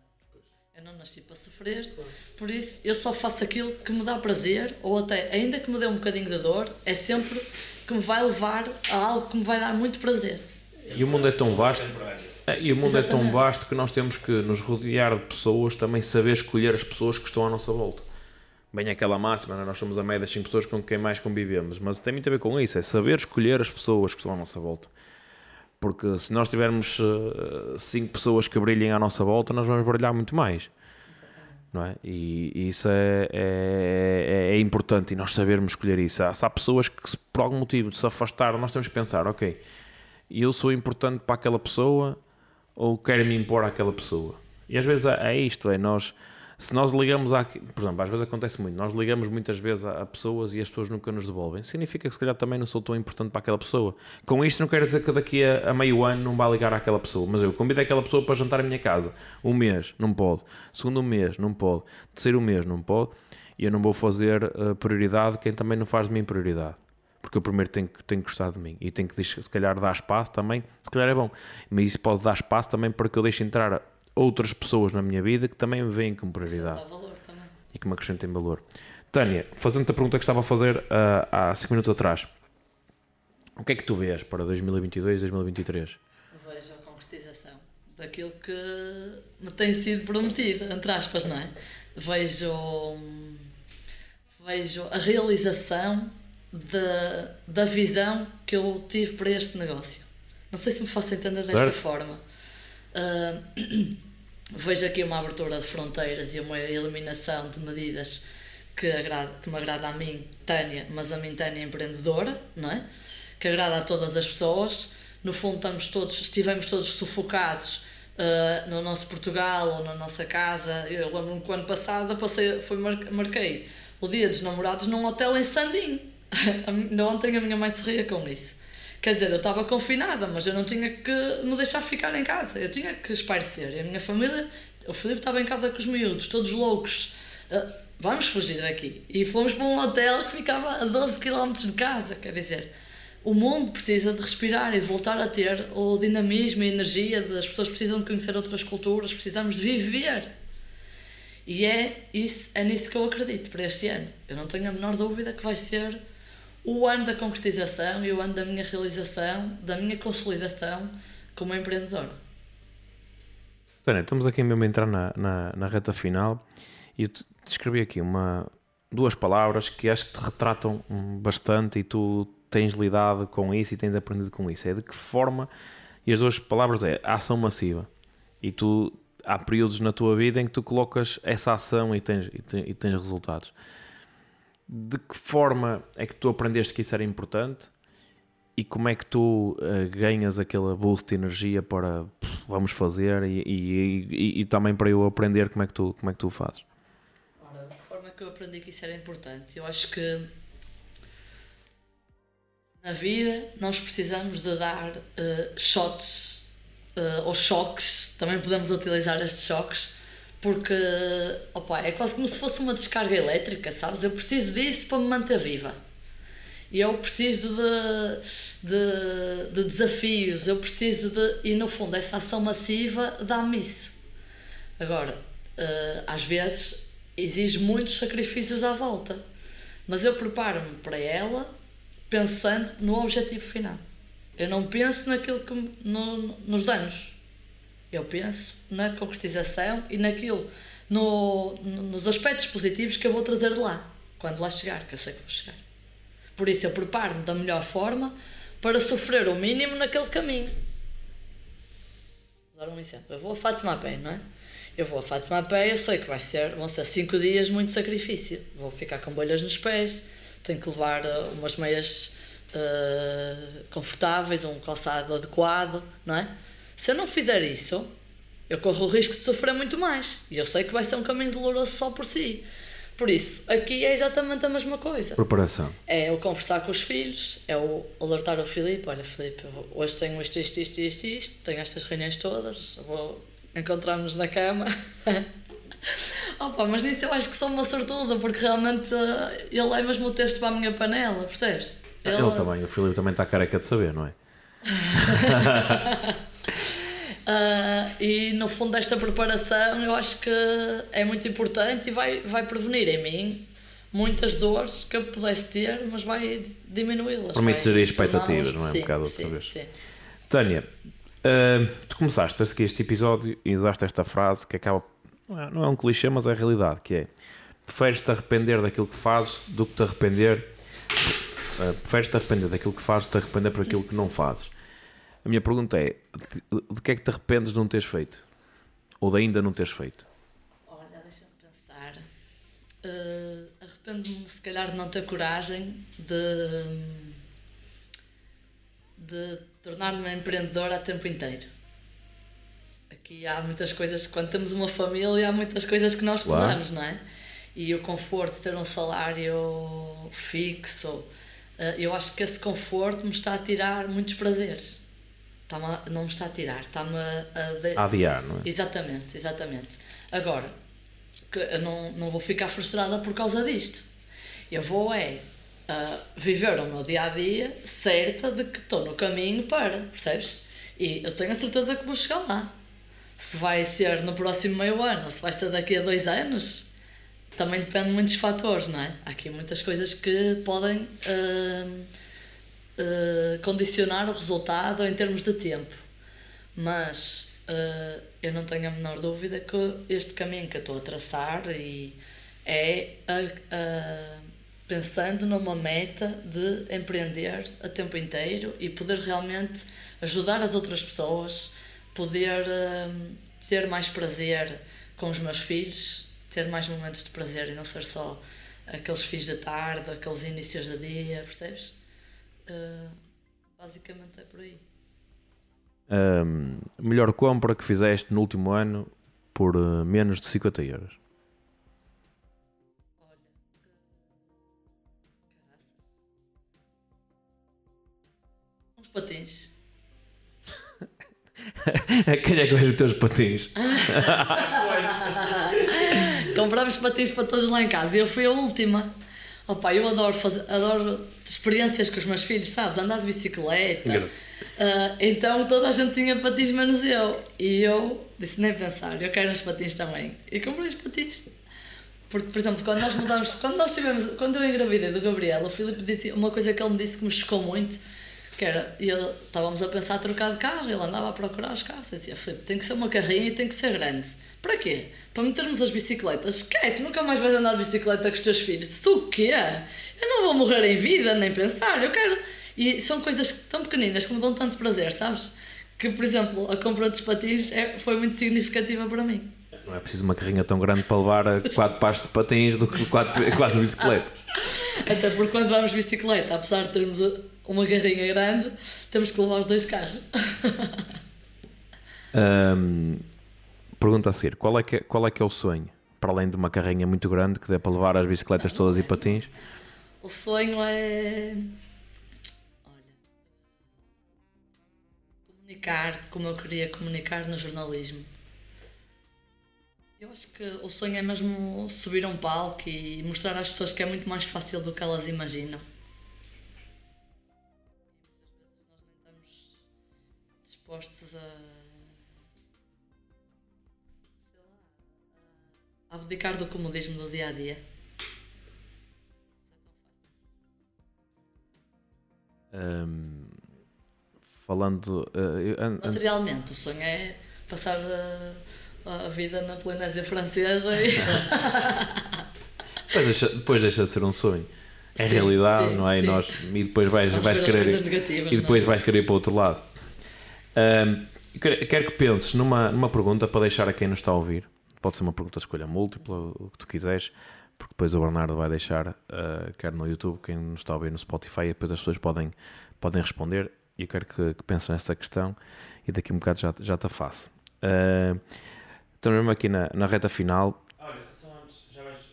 Speaker 2: Eu não nasci para sofrer, por isso eu só faço aquilo que me dá prazer, ou até, ainda que me dê um bocadinho de dor, é sempre que me vai levar a algo que me vai dar muito prazer.
Speaker 1: E o mundo é tão vasto. E o mundo é tão
Speaker 2: Exatamente.
Speaker 1: vasto que nós temos que nos rodear de pessoas, também saber escolher as pessoas que estão à nossa volta. Bem aquela máxima, né? nós somos a média das 5 pessoas com quem mais convivemos, mas tem muito a ver com isso, é saber escolher as pessoas que estão à nossa volta. Porque se nós tivermos 5 pessoas que brilhem à nossa volta, nós vamos brilhar muito mais. Não é? E, e isso é, é, é- é importante e nós sabermos escolher isso. Há, se há pessoas que, se por algum motivo se afastaram, nós temos que pensar: ok, eu sou importante para aquela pessoa ou quero me impor àquela pessoa? E às vezes é é isto: é nós, se nós ligamos a. Por exemplo, às vezes acontece muito, nós ligamos muitas vezes a, a pessoas e as pessoas nunca nos devolvem. Significa que se calhar também não sou tão importante para aquela pessoa. Com isto não quero dizer que daqui a, a meio ano não vá ligar àquela pessoa, mas eu convido aquela pessoa para jantar à minha casa. Um mês, não pode. Segundo mês, não pode. Terceiro mês, não pode. E eu não vou fazer eh, prioridade quem também não faz de mim prioridade. Porque eu primeiro tenho que, tenho que gostar de mim e tenho que, se calhar, dar espaço também. Se calhar é bom, mas isso pode dar espaço também para que eu deixe entrar outras pessoas na minha vida que também me veem como prioridade e que me acrescentem valor. Tânia, fazendo-te a pergunta que estava a fazer ah, há 5 minutos atrás, o que é que tu vês para 2022 e 2023?
Speaker 2: Vejo a concretização daquilo que me tem sido prometido, entre aspas, não é? Vejo, vejo a realização da, da visão que eu tive para este negócio. Não sei se me faço entender desta
Speaker 1: Certo.
Speaker 2: forma. Ah, [clears throat] vejo aqui uma abertura de fronteiras e uma eliminação de medidas que, agrada, que me agrada a mim, Tânia, mas a mim, Tânia, empreendedora, não é? Que agrada a todas as pessoas. No fundo, estamos todos, estivemos todos sufocados uh, no nosso Portugal ou na nossa casa. Eu lembro-me que o ano passado passei, foi, marquei o dia dos namorados num hotel em Sandim. [laughs] Ontem a minha mãe se ria com isso. Quer dizer, eu estava confinada, mas eu não tinha que me deixar ficar em casa. Eu tinha que espairecer. E a minha família, o Filipe estava em casa com os miúdos, todos loucos. Uh, vamos fugir daqui. E fomos para um hotel que ficava a 12 km de casa. Quer dizer, o mundo precisa de respirar e de voltar a ter o dinamismo e a energia. De, as pessoas precisam de conhecer outras culturas, precisamos de viver. E é, isso, é nisso que eu acredito para este ano. Eu não tenho a menor dúvida que vai ser o ano da concretização e o ano da minha realização, da minha consolidação como empreendedor.
Speaker 1: Tânia, estamos aqui mesmo a entrar na, na, na reta final e eu te escrevi aqui uma, duas palavras que acho que te retratam bastante e tu tens lidado com isso e tens aprendido com isso. É de que forma, e as duas palavras é ação massiva. E tu, há períodos na tua vida em que tu colocas essa ação e tens, e tens, e tens resultados de que forma é que tu aprendeste que isso era importante e como é que tu uh, ganhas aquela boost de energia para pff, vamos fazer e, e, e, e, também para eu aprender como é que tu, como é que tu fazes?
Speaker 2: De que forma é que eu aprendi que isso era importante? Eu acho que na vida nós precisamos de dar uh, shots uh, ou choques, também podemos utilizar estes choques porque opa, é quase como se fosse uma descarga elétrica, sabes? Eu preciso disso para me manter viva. E eu preciso de, de, de desafios, eu preciso de. E no fundo, essa ação massiva dá-me isso. Agora, uh, às vezes exige muitos sacrifícios à volta, mas eu preparo-me para ela pensando no objetivo final. Eu não penso naquilo que, no, nos danos. Eu penso na concretização e naquilo, no, nos aspectos positivos que eu vou trazer de lá, quando lá chegar, que eu sei que vou chegar. Por isso eu preparo-me da melhor forma para sofrer o mínimo naquele caminho. Vou dar um exemplo. Eu vou a Fátima a pé, não é? Eu vou a Fátima a pé, eu sei que vai ser, vão ser 5 dias muito sacrifício. Vou ficar com bolhas nos pés, tenho que levar uh, umas meias uh, confortáveis, um calçado adequado, não é? Se eu não fizer isso, eu corro o risco de sofrer muito mais. E eu sei que vai ser um caminho doloroso só por si. Por isso, aqui é exatamente a mesma coisa.
Speaker 1: Preparação.
Speaker 2: É o conversar com os filhos, é o alertar o Filipe: olha, Filipe, hoje tenho isto, isto, isto, isto, isto, tenho estas reuniões todas, vou encontrar-nos na cama. [laughs] Opa, mas nisso eu acho que sou uma sortuda, porque realmente uh, ele é mesmo o texto para a minha panela, percebes?
Speaker 1: Ele, ele também, o Filipe também está careca de saber, não é? [laughs]
Speaker 2: Uh, e no fundo desta preparação eu acho que é muito importante e vai, vai prevenir em mim muitas dores que eu pudesse ter, mas vai diminuí-las.
Speaker 1: Permite gerir expectativas, não é? Sim, um bocado outra sim, vez. Sim. Tânia, uh, tu começaste a seguir este episódio e usaste esta frase que acaba. Não é um clichê, mas é a realidade, que é preferes-te arrepender daquilo que fazes do que te arrepender. Uh, preferes-te arrepender daquilo que fazes do que te arrepender por aquilo que não fazes. A minha pergunta é: de, de que é que te arrependes de não teres feito? Ou de ainda não teres feito?
Speaker 2: Olha, deixa-me pensar. Uh, Arrependo-me, se calhar, de não ter coragem de, de tornar-me empreendedora a tempo inteiro. Aqui há muitas coisas, quando temos uma família, há muitas coisas que nós precisamos, claro. não é? E o conforto de ter um salário fixo, uh, eu acho que esse conforto me está a tirar muitos prazeres está não me está a tirar, está-me a,
Speaker 1: de... a adiar, não é?
Speaker 2: Exatamente, exatamente. Agora, que eu não, não vou ficar frustrada por causa disto. Eu vou é uh, viver o meu dia a dia certa de que estou no caminho para, percebes? E eu tenho a certeza que vou chegar lá. Se vai ser no próximo meio ano, se vai ser daqui a dois anos, também depende de muitos fatores, não é? Há aqui muitas coisas que podem. Uh, uh, condicionar o resultado em termos de tempo. Mas uh, eu não tenho a menor dúvida que este caminho que eu estou a traçar e é a, a, pensando numa meta de empreender a tempo inteiro e poder realmente ajudar as outras pessoas, poder uh, ter mais prazer com os meus filhos, ter mais momentos de prazer e não ser só aqueles fins da tarde, aqueles inícios do dia, percebes? Uh, basicamente é por aí.
Speaker 1: Um, melhor compra que fizeste no último ano por uh, menos de 50 euros?
Speaker 2: Olha, uns patins. [laughs]
Speaker 1: Quem é que vais os teus patins? [laughs]
Speaker 2: Comprámos patins para todos lá em casa e eu fui a última. Opa, eu adoro fazer, adoro experiências com os meus filhos, sabes? Andar de bicicleta. Uh, então toda a gente tinha patins menos eu. E eu disse nem pensar, eu quero os patins também. E comprei os patins. Porque, por exemplo, quando nós mudamos, [laughs] quando nós tivemos, quando eu engravidei do Gabriel, o Filipe disse uma coisa que ele me disse que me chocou muito, que era, eu, estávamos a pensar a trocar de carro, ele andava a procurar os carros, eu dizia, Filipe, tem que ser uma carrinha e tem que ser grande. Para quê? Para metermos as bicicletas. Esquece, nunca mais vais andar de bicicleta com os teus filhos. Isso o quê? Eu não vou morrer em vida, nem pensar. Eu quero. E são coisas tão pequeninas que me dão tanto prazer, sabes? Que, por exemplo, a compra dos patins é, foi muito significativa para mim.
Speaker 1: Não é preciso uma carrinha tão grande para levar quatro pares de patins do que quatro, quatro [laughs] bicicletas.
Speaker 2: Até porque quando vamos de bicicleta, apesar de termos uma carrinha grande, temos que levar os dois carros. [laughs]
Speaker 1: Um, Pergunta a seguir: qual é, que é, qual é que é o sonho? Para além de uma carrinha muito grande que dê para levar as bicicletas todas e patins?
Speaker 2: O sonho é. Olha. Comunicar como eu queria comunicar no jornalismo. Eu acho que o sonho é mesmo subir a um palco e mostrar às pessoas que é muito mais fácil do que elas imaginam. Muitas vezes nós não estamos dispostos a abdicar do comodismo do dia a dia.
Speaker 1: Um, falando. Uh,
Speaker 2: Materialmente, o sonho é passar a, a vida na Polinésia Francesa e.
Speaker 1: depois, deixa, depois deixa de ser um sonho. É sim, realidade, sim, não é? E, nós, e depois vais, vais querer. E depois é? vais querer ir para o outro lado. Um, quero que penses numa, numa pergunta para deixar a quem nos está a ouvir. Pode ser uma pergunta de escolha múltipla, o que tu quiseres, porque depois o Bernardo vai deixar, uh, quer no YouTube, quem nos está a ouvir no Spotify, e depois as pessoas podem, podem responder. E eu quero que, que penses nessa questão e daqui a um bocado já, já te faço. Uh, estamos mesmo aqui na, na reta final.
Speaker 4: Olha, só antes, já vais.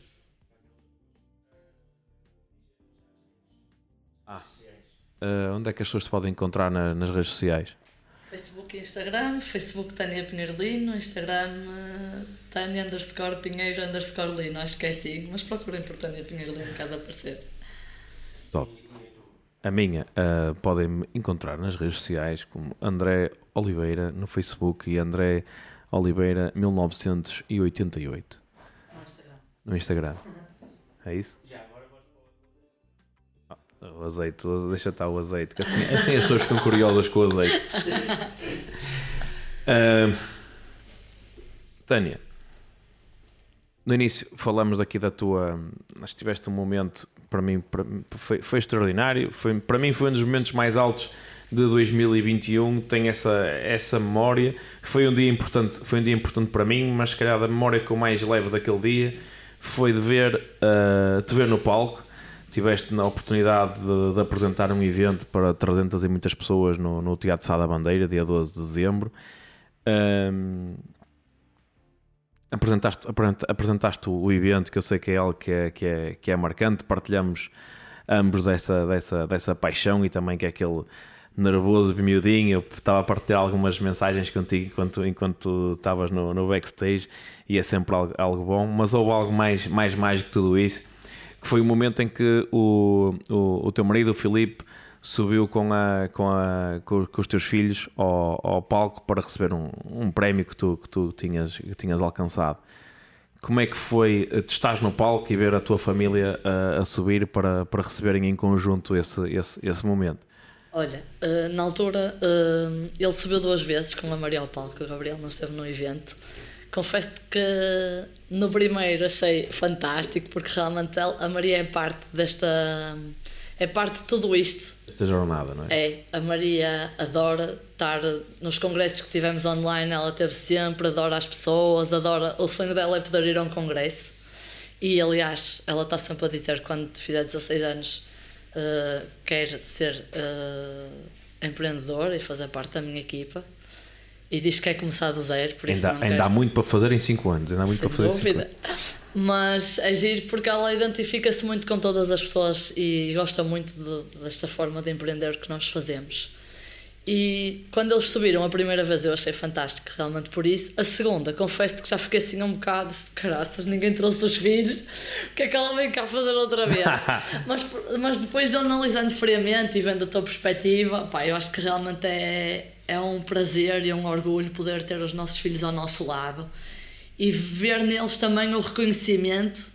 Speaker 1: Ah. Uh, onde é que as pessoas te podem encontrar na, nas redes sociais?
Speaker 2: Facebook e Instagram, Facebook Tânia Pinheiro Lino, Instagram uh, Tânia underscore Pinheiro underscore Lino, acho que é assim, mas procurem por Tânia Pinheiro Lino caso aparecer.
Speaker 1: Top. A minha uh, podem-me encontrar nas redes sociais como André Oliveira no Facebook e André Oliveira 1988 no Instagram. No Instagram. É isso? Já. O azeite, deixa estar o azeite, que assim, assim as pessoas ficam curiosas com o azeite. [laughs] Uh, Tânia, no início falamos aqui da tua. Acho que tiveste um momento, para mim, para, foi, foi extraordinário. Foi, para mim, foi um dos momentos mais altos de 2021. Tenho essa, essa memória. Foi um dia importante, foi um dia importante para mim, mas se calhar a memória que eu mais levo daquele dia foi de ver, uh, te ver no palco tiveste na oportunidade de, de, apresentar um evento para 300 e muitas pessoas no, no Teatro Sá da Bandeira, dia 12 de dezembro. Um, apresentaste, apresentaste o evento, que eu sei que é algo que é, que é, que é marcante, partilhamos ambos dessa, dessa, dessa paixão e também que é aquele nervoso, miudinho. Eu estava a partilhar algumas mensagens contigo enquanto, enquanto estavas no, no backstage e é sempre algo, algo bom, mas houve algo mais, mais mágico que tudo isso que foi o momento em que o, o, o teu marido, o Filipe, subiu com, a, com, a, com, os teus filhos ao, ao palco para receber um, um prémio que tu, que tu tinhas, que tinhas alcançado. Como é que foi? Tu estás no palco e ver a tua família a, a subir para, para receberem em conjunto esse, esse, esse momento?
Speaker 2: Olha, uh, na altura ele subiu duas vezes com a Maria ao palco, o Gabriel não esteve no evento. Confesso que no primeiro achei fantástico, porque realmente a Maria é parte desta. É parte de tudo isto.
Speaker 1: Esta jornada, não é?
Speaker 2: É. A Maria adora estar nos congressos que tivemos online, ela teve sempre, adora as pessoas, adora. O sonho dela é poder ir a um congresso. E aliás, ela está sempre a dizer quando fizer 16 anos uh, quer ser uh, empreendedora e fazer parte da minha equipa. E diz que quer começar do zero, por isso
Speaker 1: Ainda, ainda há muito para fazer em 5 anos. Ainda há muito
Speaker 2: Sem
Speaker 1: para fazer em 5
Speaker 2: dúvida.
Speaker 1: anos.
Speaker 2: Mas é giro porque ela identifica-se muito com todas as pessoas e gosta muito de- desta forma de empreender que nós fazemos. E quando eles subiram a primeira vez eu achei fantástico, realmente por isso. A segunda, confesso que já fiquei assim um bocado de caraças, ninguém trouxe os filhos, o que é que ela vem cá fazer outra vez? [laughs] mas, mas depois de analisando friamente e vendo a tua perspectiva, pá, eu acho que realmente é, é um prazer e um orgulho poder ter os nossos filhos ao nosso lado e ver neles também o reconhecimento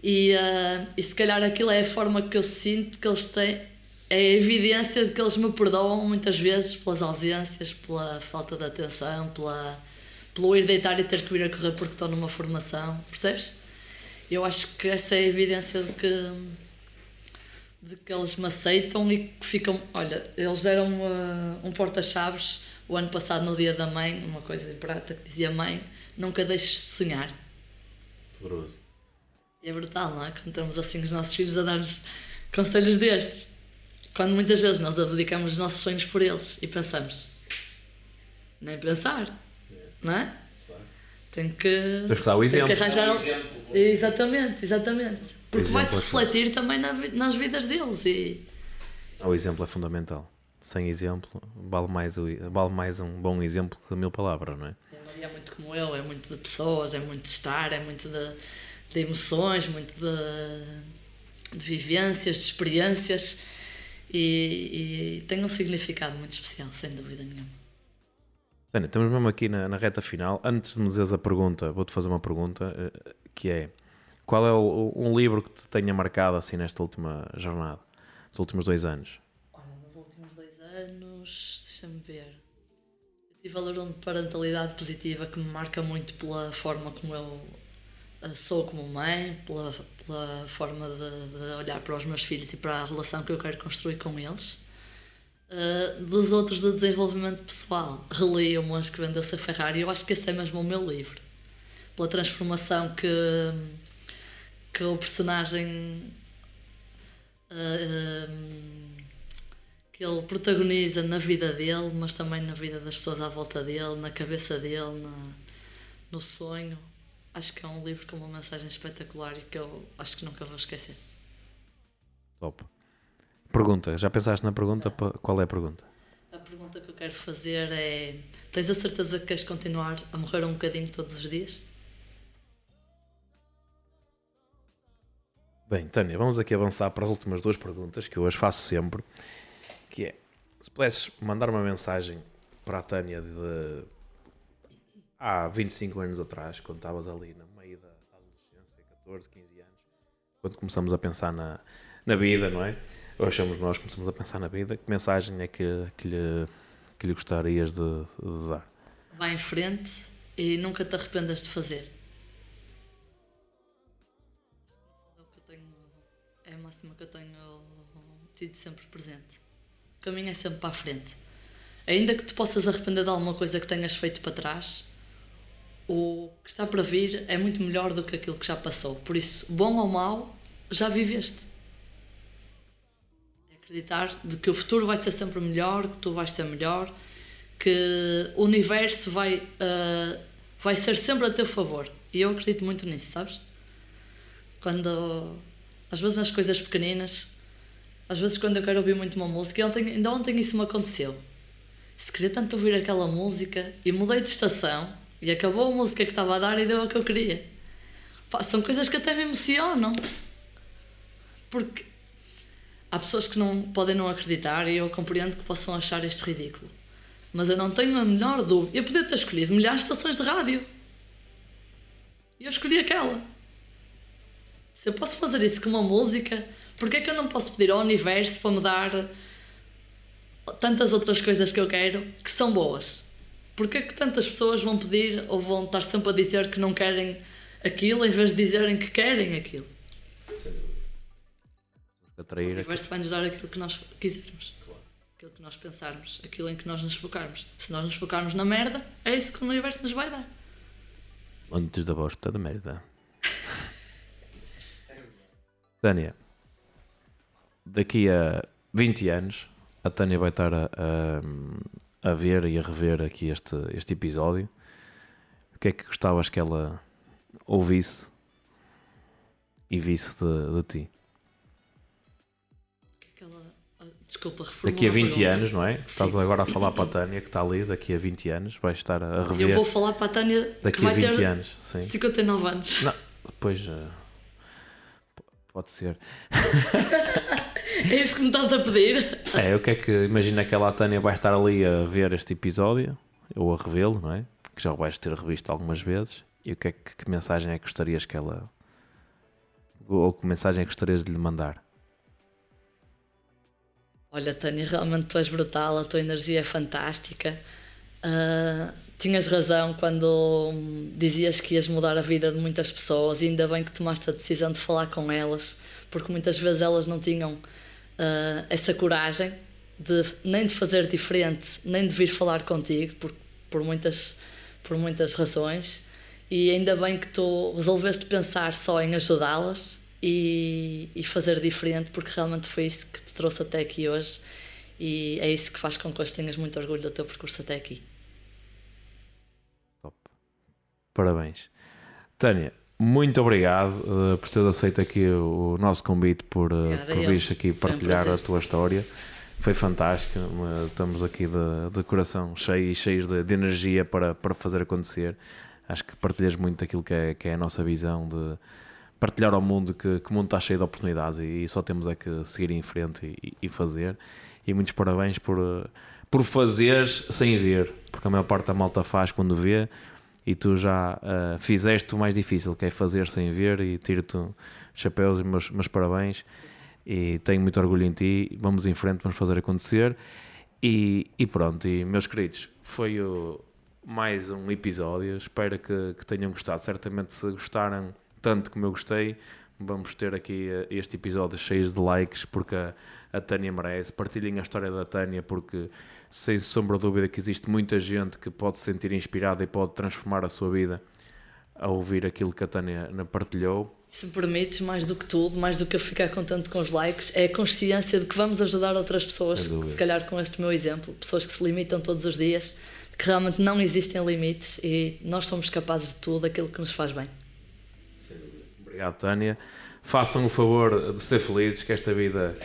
Speaker 2: e, ah, e se calhar aquilo é a forma que eu sinto que eles têm é a evidência de que eles me perdoam muitas vezes pelas ausências, pela falta de atenção, pela, pelo ir deitar e ter que vir a correr porque estão numa formação, percebes? Eu acho que essa é a evidência de que, de que eles me aceitam e que ficam. Olha, eles deram uh, um porta-chaves o ano passado, no Dia da Mãe, uma coisa em prata que dizia: Mãe, nunca deixes de sonhar.
Speaker 1: Poderoso.
Speaker 2: E é brutal, não é? Quando temos assim os nossos filhos a dar-nos conselhos destes. Quando muitas vezes nós abdicamos os nossos sonhos por eles e pensamos, nem pensar, não é? Tem que,
Speaker 1: Tens que dar o
Speaker 2: tem
Speaker 1: exemplo.
Speaker 2: que arranjar
Speaker 4: Um exemplo.
Speaker 2: Exatamente, exatamente. Porque
Speaker 1: exemplo
Speaker 2: vai-se
Speaker 1: é
Speaker 2: refletir também na nas vidas deles e
Speaker 1: O exemplo é fundamental. Sem exemplo, vale mais, vale mais um bom exemplo que mil palavras, não é?
Speaker 2: Maria é muito como eu, é muito de pessoas, é muito de estar, é muito de, de emoções, muito de, de vivências, de experiências e, e tem um significado muito especial, sem dúvida nenhuma.
Speaker 1: Tânia, estamos mesmo aqui na, na reta final. Antes de me dizeres a pergunta, vou-te fazer uma pergunta eh, que é qual é o, um livro que te tenha marcado assim nesta última jornada, nos últimos dois anos?
Speaker 2: Olha, nos últimos dois anos, deixa-me ver. Eu tive a ler um de parentalidade positiva que me marca muito pela forma como eu eh, sou como mãe, pela, pela forma de, de olhar para os meus filhos e para a relação que eu quero construir com eles. Uh, dos outros de desenvolvimento pessoal. Reli o Monge que vendeu-se a Ferrari eu acho que esse é mesmo o meu livro. Pela transformação que, que o personagem uh, um, que ele protagoniza na vida dele, mas também na vida das pessoas à volta dele, na cabeça dele, na, no sonho. Acho que é um livro com uma mensagem espetacular e que eu acho que nunca vou esquecer.
Speaker 1: Top. Pergunta, já pensaste na pergunta? Qual é a pergunta?
Speaker 2: A pergunta que eu quero fazer é: tens a certeza que queres continuar a morrer um bocadinho todos os dias?
Speaker 1: Bem, Tânia, vamos aqui avançar para as últimas duas perguntas que eu as faço sempre, que é, se pudesses mandar uma mensagem para a Tânia de há 25 anos atrás, quando estavas ali no meio da adolescência, 14, 15 anos, quando começamos a pensar na, na vida, não é? Ou achamos nós começamos a pensar na vida, que mensagem é que, que, lhe, que lhe gostarias de, de dar?
Speaker 2: Vai em frente e nunca te arrependas de fazer. É a máxima que eu tenho tido sempre presente. O caminho é sempre para a frente. Ainda que te possas arrepender de alguma coisa que tenhas feito para trás, o que está para vir é muito melhor do que aquilo que já passou. Por isso, bom ou mau, já viveste. É acreditar de que o futuro vai ser sempre melhor, que tu vais ser melhor, que o universo vai, ah, vai ser sempre a teu favor. E eu acredito muito nisso, sabes? Quando, às vezes nas coisas pequeninas, às vezes quando eu quero ouvir muito uma música, e ontem, ainda ontem isso me aconteceu. Se queria tanto ouvir aquela música e mudei de estação e acabou a música que estava a dar e deu a que eu queria. Pá, são coisas que até me emocionam. Porque há pessoas que não podem não acreditar e eu compreendo que possam achar isto ridículo. Mas eu não tenho a menor dúvida. Eu podia ter escolhido milhares de estações de rádio. E eu escolhi aquela. Se eu posso fazer isso com uma música, porquê é que eu não posso pedir ao universo para me dar tantas outras coisas que eu quero que são boas? Porquê é que tantas pessoas vão pedir ou vão estar sempre a dizer que não querem aquilo em vez de dizerem que querem aquilo? O
Speaker 1: Atrair aqui.
Speaker 2: universo vai nos dar aquilo que nós quisermos. Aquilo que nós pensarmos, aquilo em que nós nos focarmos. Se nós nos focarmos na merda, é isso que o universo nos vai dar.
Speaker 1: Antes da bosta da merda. Tânia, daqui a 20 anos, a Tânia vai estar a, a, a ver e a rever aqui este, este episódio. O que é que gostavas que ela ouvisse e visse de, de ti?
Speaker 2: É ah, Desculpa, reformula
Speaker 1: Daqui a
Speaker 2: a
Speaker 1: 20
Speaker 2: pergunta.
Speaker 1: anos, não é? Estás agora a falar para a Tânia que está ali, daqui a 20 anos, vais estar a rever.
Speaker 2: Eu vou falar para a Tânia
Speaker 1: Daqui a
Speaker 2: vai
Speaker 1: 20
Speaker 2: ter
Speaker 1: anos, sim.
Speaker 2: 59 anos.
Speaker 1: Não, depois. p- pode ser.
Speaker 2: É isso que me estás a pedir?
Speaker 1: É, o que é que. Imagina que ela, a Tânia, vai estar ali a ver este episódio, ou a revê-lo, não é? Que já o vais ter revisto algumas vezes. E o que é que, que mensagem é que gostarias que ela. Ou que mensagem é que gostarias de lhe mandar?
Speaker 2: Olha, Tânia, realmente tu és brutal, a tua energia é fantástica. Ah, tinhas razão quando hum, dizias que ias mudar a vida de muitas pessoas e ainda bem que tomaste a decisão de falar com elas, porque muitas vezes elas não tinham ah, essa coragem de nem de fazer diferente, nem de vir falar contigo, por, por, muitas, por muitas razões. E ainda bem que tu resolveste pensar só em ajudá-las e, e fazer diferente, porque realmente foi isso que te trouxe até aqui hoje. E é isso que faz com que hoje tenhas muito orgulho do teu percurso até aqui.
Speaker 1: Parabéns. Tânia, muito obrigado eh, por teres aceito aqui o, o nosso convite, por,
Speaker 2: Obrigada,
Speaker 1: por vires aqui
Speaker 2: Foi um
Speaker 1: partilhar a tua história. Foi fantástico. eh, Estamos aqui de, de coração cheio e cheios de, de energia para, para fazer acontecer. Acho que partilhas muito aquilo que é, que é a nossa visão de partilhar ao mundo que, que o mundo está cheio de oportunidades e, só temos é que seguir em frente e, e fazer. E muitos parabéns por, eh, por fazeres sem ver, porque a maior parte da malta faz quando vê e tu já eh, fizeste o mais difícil, que é fazer sem ver e tiro-te chapéus e meus, meus parabéns. E tenho muito orgulho em ti, vamos em frente, vamos fazer acontecer. E, e pronto, e meus queridos, foi o, mais um episódio, espero que, que tenham gostado, certamente se gostaram tanto como eu gostei, vamos ter aqui eh, este episódio cheio de likes, porque a, a Tânia merece, partilhem a história da Tânia, porque sem sombra de dúvida que existe muita gente que pode se sentir inspirada e pode transformar a sua vida a ouvir aquilo que a Tânia partilhou.
Speaker 2: Se me permites, mais do que tudo, mais do que eu ficar contente com os likes, é a consciência de que vamos ajudar outras pessoas, que, se calhar com este meu exemplo, pessoas que se limitam todos os dias, que realmente não existem limites e nós somos capazes de tudo aquilo que nos faz bem.
Speaker 1: Obrigado, Tânia. Façam o favor de ser felizes, que esta vida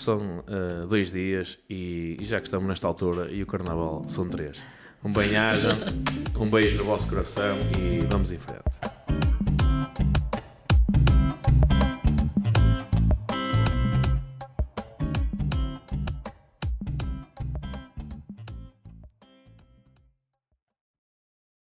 Speaker 1: são uh, dois dias e, e, já que estamos nesta altura e o carnaval são três. Um bem um beijo no vosso coração e vamos em frente.